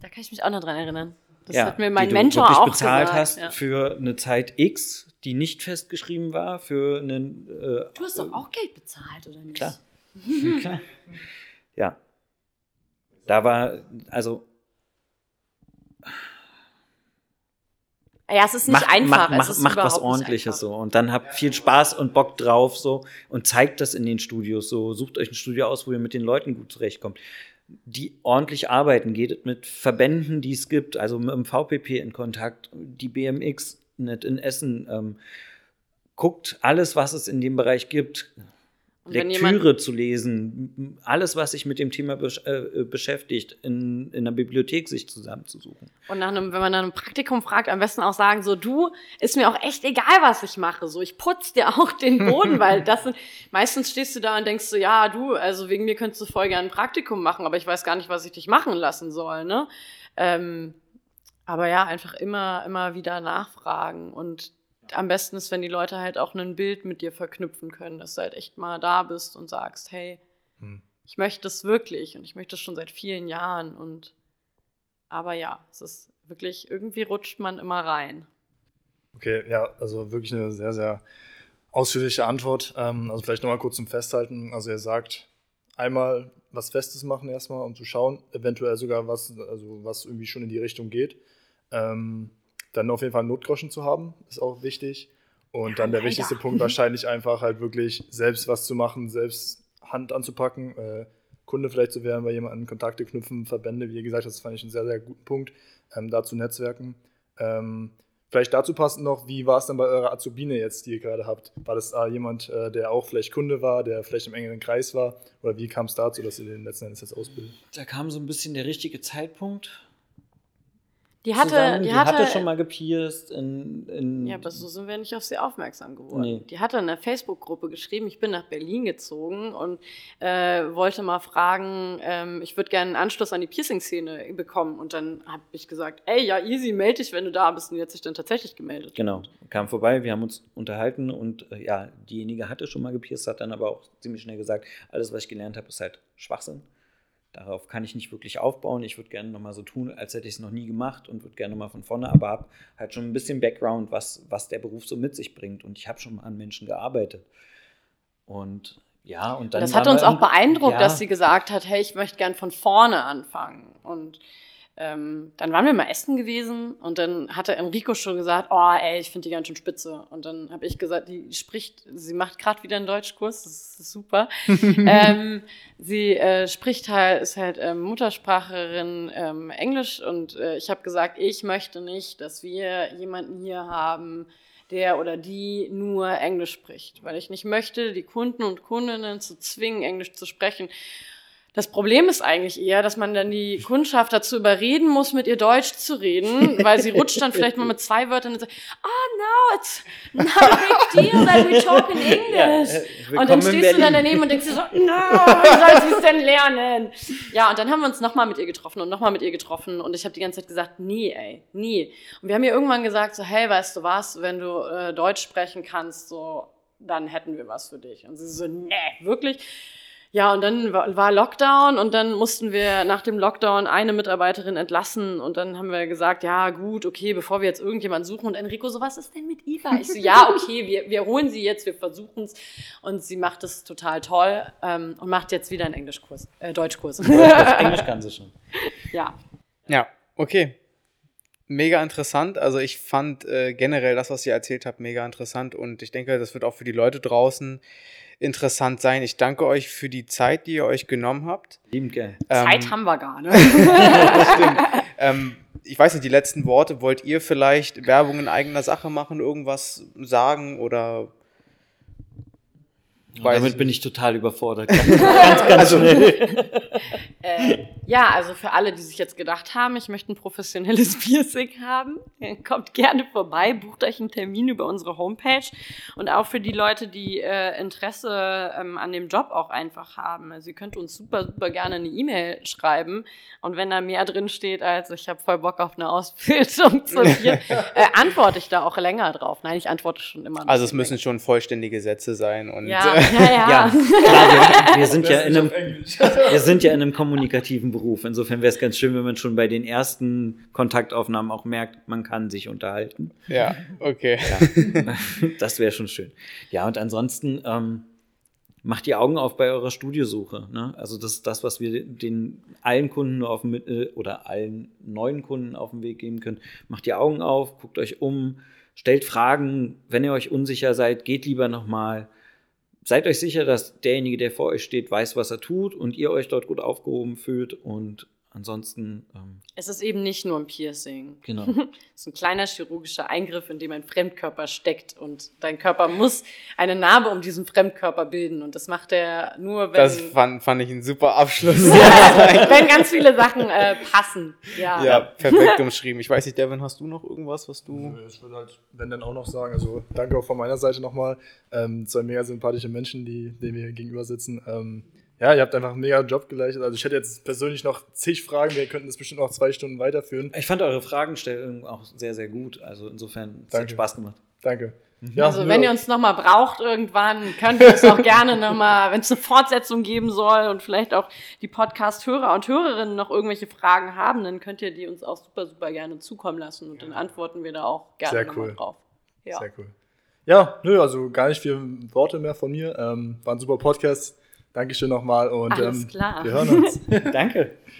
Da kann ich mich auch noch dran erinnern. Das ja, hat mir mein Mentor auch bezahlt gesagt. hast ja. für eine Zeit X, die nicht festgeschrieben war, für einen. Äh, du hast doch auch Geld bezahlt, oder nicht? Klar. klar. Ja. Da war, also Ja, es ist nicht macht, einfach. Macht, macht, macht was Ordentliches so und dann habt viel Spaß und Bock drauf so und zeigt das in den Studios so. Sucht euch ein Studio aus, wo ihr mit den Leuten gut zurechtkommt. Die ordentlich arbeiten, geht mit Verbänden, die es gibt, also mit dem VPP in Kontakt, die BMX nicht in Essen. Ähm, guckt alles, was es in dem Bereich gibt. Lektüre zu lesen, alles, was sich mit dem Thema besch äh, beschäftigt, in, in der Bibliothek sich zusammenzusuchen. Und nach einem, wenn man nach einem Praktikum fragt, am besten auch sagen, so du, ist mir auch echt egal, was ich mache. So, ich putze dir auch den Boden, weil das sind, meistens stehst du da und denkst so, ja, du, also wegen mir könntest du voll gerne ein Praktikum machen, aber ich weiß gar nicht, was ich dich machen lassen soll, ne? Ähm, aber ja, einfach immer, immer wieder nachfragen und am besten ist, wenn die Leute halt auch ein Bild mit dir verknüpfen können, dass du halt echt mal da bist und sagst, hey, hm. ich möchte das wirklich und ich möchte das schon seit vielen Jahren und aber ja, es ist wirklich, irgendwie rutscht man immer rein. Okay, ja, also wirklich eine sehr, sehr ausführliche Antwort. Ähm, also vielleicht nochmal kurz zum Festhalten. Also er sagt, einmal was Festes machen erstmal, um zu schauen, eventuell sogar was, also was irgendwie schon in die Richtung geht. Ähm, dann auf jeden Fall Notgroschen zu haben, ist auch wichtig. Und ja, dann der leider. wichtigste Punkt wahrscheinlich einfach halt wirklich selbst was zu machen, selbst Hand anzupacken, äh, Kunde vielleicht zu werden, bei jemandem Kontakte knüpfen, Verbände, wie gesagt, das fand ich einen sehr, sehr guten Punkt, ähm, da zu netzwerken. Ähm, vielleicht dazu passend noch, wie war es dann bei eurer Azubine jetzt, die ihr gerade habt? War das äh, jemand, äh, der auch vielleicht Kunde war, der vielleicht im engeren Kreis war? Oder wie kam es dazu, dass ihr den letzten Endes jetzt ausbildet? Da kam so ein bisschen der richtige Zeitpunkt. Die hatte, zusammen. die, die hatte, hatte schon mal gepierst in, in Ja, aber so sind wir nicht auf sie aufmerksam geworden. Nee. Die hatte in der Facebook-Gruppe geschrieben, ich bin nach Berlin gezogen und äh, wollte mal fragen, ähm, ich würde gerne einen Anschluss an die Piercing-Szene bekommen. Und dann habe ich gesagt, ey, ja, easy, melde dich, wenn du da bist. Und die hat sich dann tatsächlich gemeldet. Genau, kam vorbei, wir haben uns unterhalten und äh, ja, diejenige hatte schon mal gepierst, hat dann aber auch ziemlich schnell gesagt, alles, was ich gelernt habe, ist halt Schwachsinn. Darauf kann ich nicht wirklich aufbauen. Ich würde gerne nochmal so tun, als hätte ich es noch nie gemacht und würde gerne nochmal von vorne, aber habe halt schon ein bisschen Background, was, was der Beruf so mit sich bringt. Und ich habe schon mal an Menschen gearbeitet. Und ja, und dann. das hat uns auch beeindruckt, ja, dass sie gesagt hat, hey, ich möchte gern von vorne anfangen. Und ähm, dann waren wir mal essen gewesen und dann hatte Enrico schon gesagt, oh ey, ich finde die ganz schön spitze. Und dann habe ich gesagt, die spricht, sie macht gerade wieder einen Deutschkurs, das ist super. ähm, sie äh, spricht halt, ist halt ähm, Muttersprachlerin ähm, Englisch und äh, ich habe gesagt, ich möchte nicht, dass wir jemanden hier haben, der oder die nur Englisch spricht, weil ich nicht möchte, die Kunden und Kundinnen zu zwingen, Englisch zu sprechen. Das Problem ist eigentlich eher, dass man dann die Kundschaft dazu überreden muss, mit ihr Deutsch zu reden, weil sie rutscht dann vielleicht mal mit zwei Wörtern und sagt, oh no, it's not a big deal that we talk in English. Ja, äh, und dann stehst du dann daneben und denkst dir so, no, wie soll sie es denn lernen? Ja, und dann haben wir uns nochmal mit ihr getroffen und nochmal mit ihr getroffen und ich habe die ganze Zeit gesagt, nie, ey, nie. Und wir haben ihr irgendwann gesagt, so, hey, weißt du was, wenn du äh, Deutsch sprechen kannst, so, dann hätten wir was für dich. Und sie so, nee, wirklich? Ja, und dann war Lockdown und dann mussten wir nach dem Lockdown eine Mitarbeiterin entlassen und dann haben wir gesagt, ja gut, okay, bevor wir jetzt irgendjemanden suchen und Enrico so, was ist denn mit Eva? Ich so, ja, okay, wir, wir holen sie jetzt, wir versuchen es und sie macht es total toll ähm, und macht jetzt wieder einen Englischkurs, äh, Deutschkurs. Englisch kann sie schon. ja. Ja, okay. Mega interessant. Also ich fand äh, generell das, was ihr erzählt habt, mega interessant und ich denke, das wird auch für die Leute draußen interessant sein. Ich danke euch für die Zeit, die ihr euch genommen habt. Liebend gern. Zeit Ähm, haben wir gar nicht. das stimmt. ähm, ich weiß nicht, die letzten Worte, wollt ihr vielleicht Werbung in eigener Sache machen, irgendwas sagen oder Weiß damit bin ich total überfordert. Ganz, ganz, ganz schnell. Äh, ja, also für alle, die sich jetzt gedacht haben, ich möchte ein professionelles Piercing haben, kommt gerne vorbei, bucht euch einen Termin über unsere Homepage. Und auch für die Leute, die äh, Interesse ähm, an dem Job auch einfach haben. Also ihr könnt uns super, super gerne eine E-Mail schreiben. Und wenn da mehr drin steht, als ich habe voll Bock auf eine Ausbildung zu Piercing, äh, antworte ich da auch länger drauf. Nein, ich antworte schon immer. also es müssen schon vollständige Sätze sein und länger. Ja, ja, ja. Ja, klar, wir, wir, sind ja in einem, wir sind ja in einem kommunikativen Beruf. Insofern wäre es ganz schön, wenn man schon bei den ersten Kontaktaufnahmen auch merkt, man kann sich unterhalten. ja, okay. Das wäre schon schön. Ja, und ansonsten ähm, macht die Augen auf bei eurer Studiosuche. Ne? Also das ist das, was wir den allen Kunden nur auf dem, äh, oder allen neuen Kunden auf den Weg geben können. Macht die Augen auf, guckt euch um, stellt Fragen. Wenn ihr euch unsicher seid, geht lieber nochmal. Seid euch sicher, dass derjenige, der vor euch steht, weiß, was er tut und ihr euch dort gut aufgehoben fühlt. Und ansonsten, ähm, Es ist eben nicht nur ein Piercing. genau. Es ist ein kleiner chirurgischer Eingriff, in dem ein Fremdkörper steckt und dein Körper muss eine Narbe um diesen Fremdkörper bilden und das macht er nur, wenn, Das fand, fand ich ein super Abschluss. wenn ganz viele Sachen äh, passen. Ja. ja, perfekt umschrieben. Ich weiß nicht, Devin, hast du noch irgendwas, was du. Ich würde halt, wenn dann auch noch sagen, also danke auch von meiner Seite nochmal. Ähm, zwei mega sympathische Menschen, die, denen wir hier gegenüber sitzen. Ähm, ja, ihr habt einfach einen mega Job geleistet. Also ich hätte jetzt persönlich noch zig Fragen, wir könnten das bestimmt noch zwei Stunden weiterführen. Ich fand eure Fragestellung auch sehr, sehr gut. Also insofern, es hat Danke. Spaß gemacht. Danke. Ja, Also wenn ihr uns nochmal braucht irgendwann, könnt ihr uns auch gerne nochmal, wenn es eine Fortsetzung geben soll und vielleicht auch die Podcast-Hörer und Hörerinnen noch irgendwelche Fragen haben, dann könnt ihr die uns auch super, super gerne zukommen lassen und dann antworten wir da auch gerne Sehr nochmal cool. drauf. Ja. Sehr cool. Ja, nö, also gar nicht viele Worte mehr von mir. Ähm, war ein super Podcast. Dankeschön nochmal und Alles ähm, klar. wir hören uns. Danke.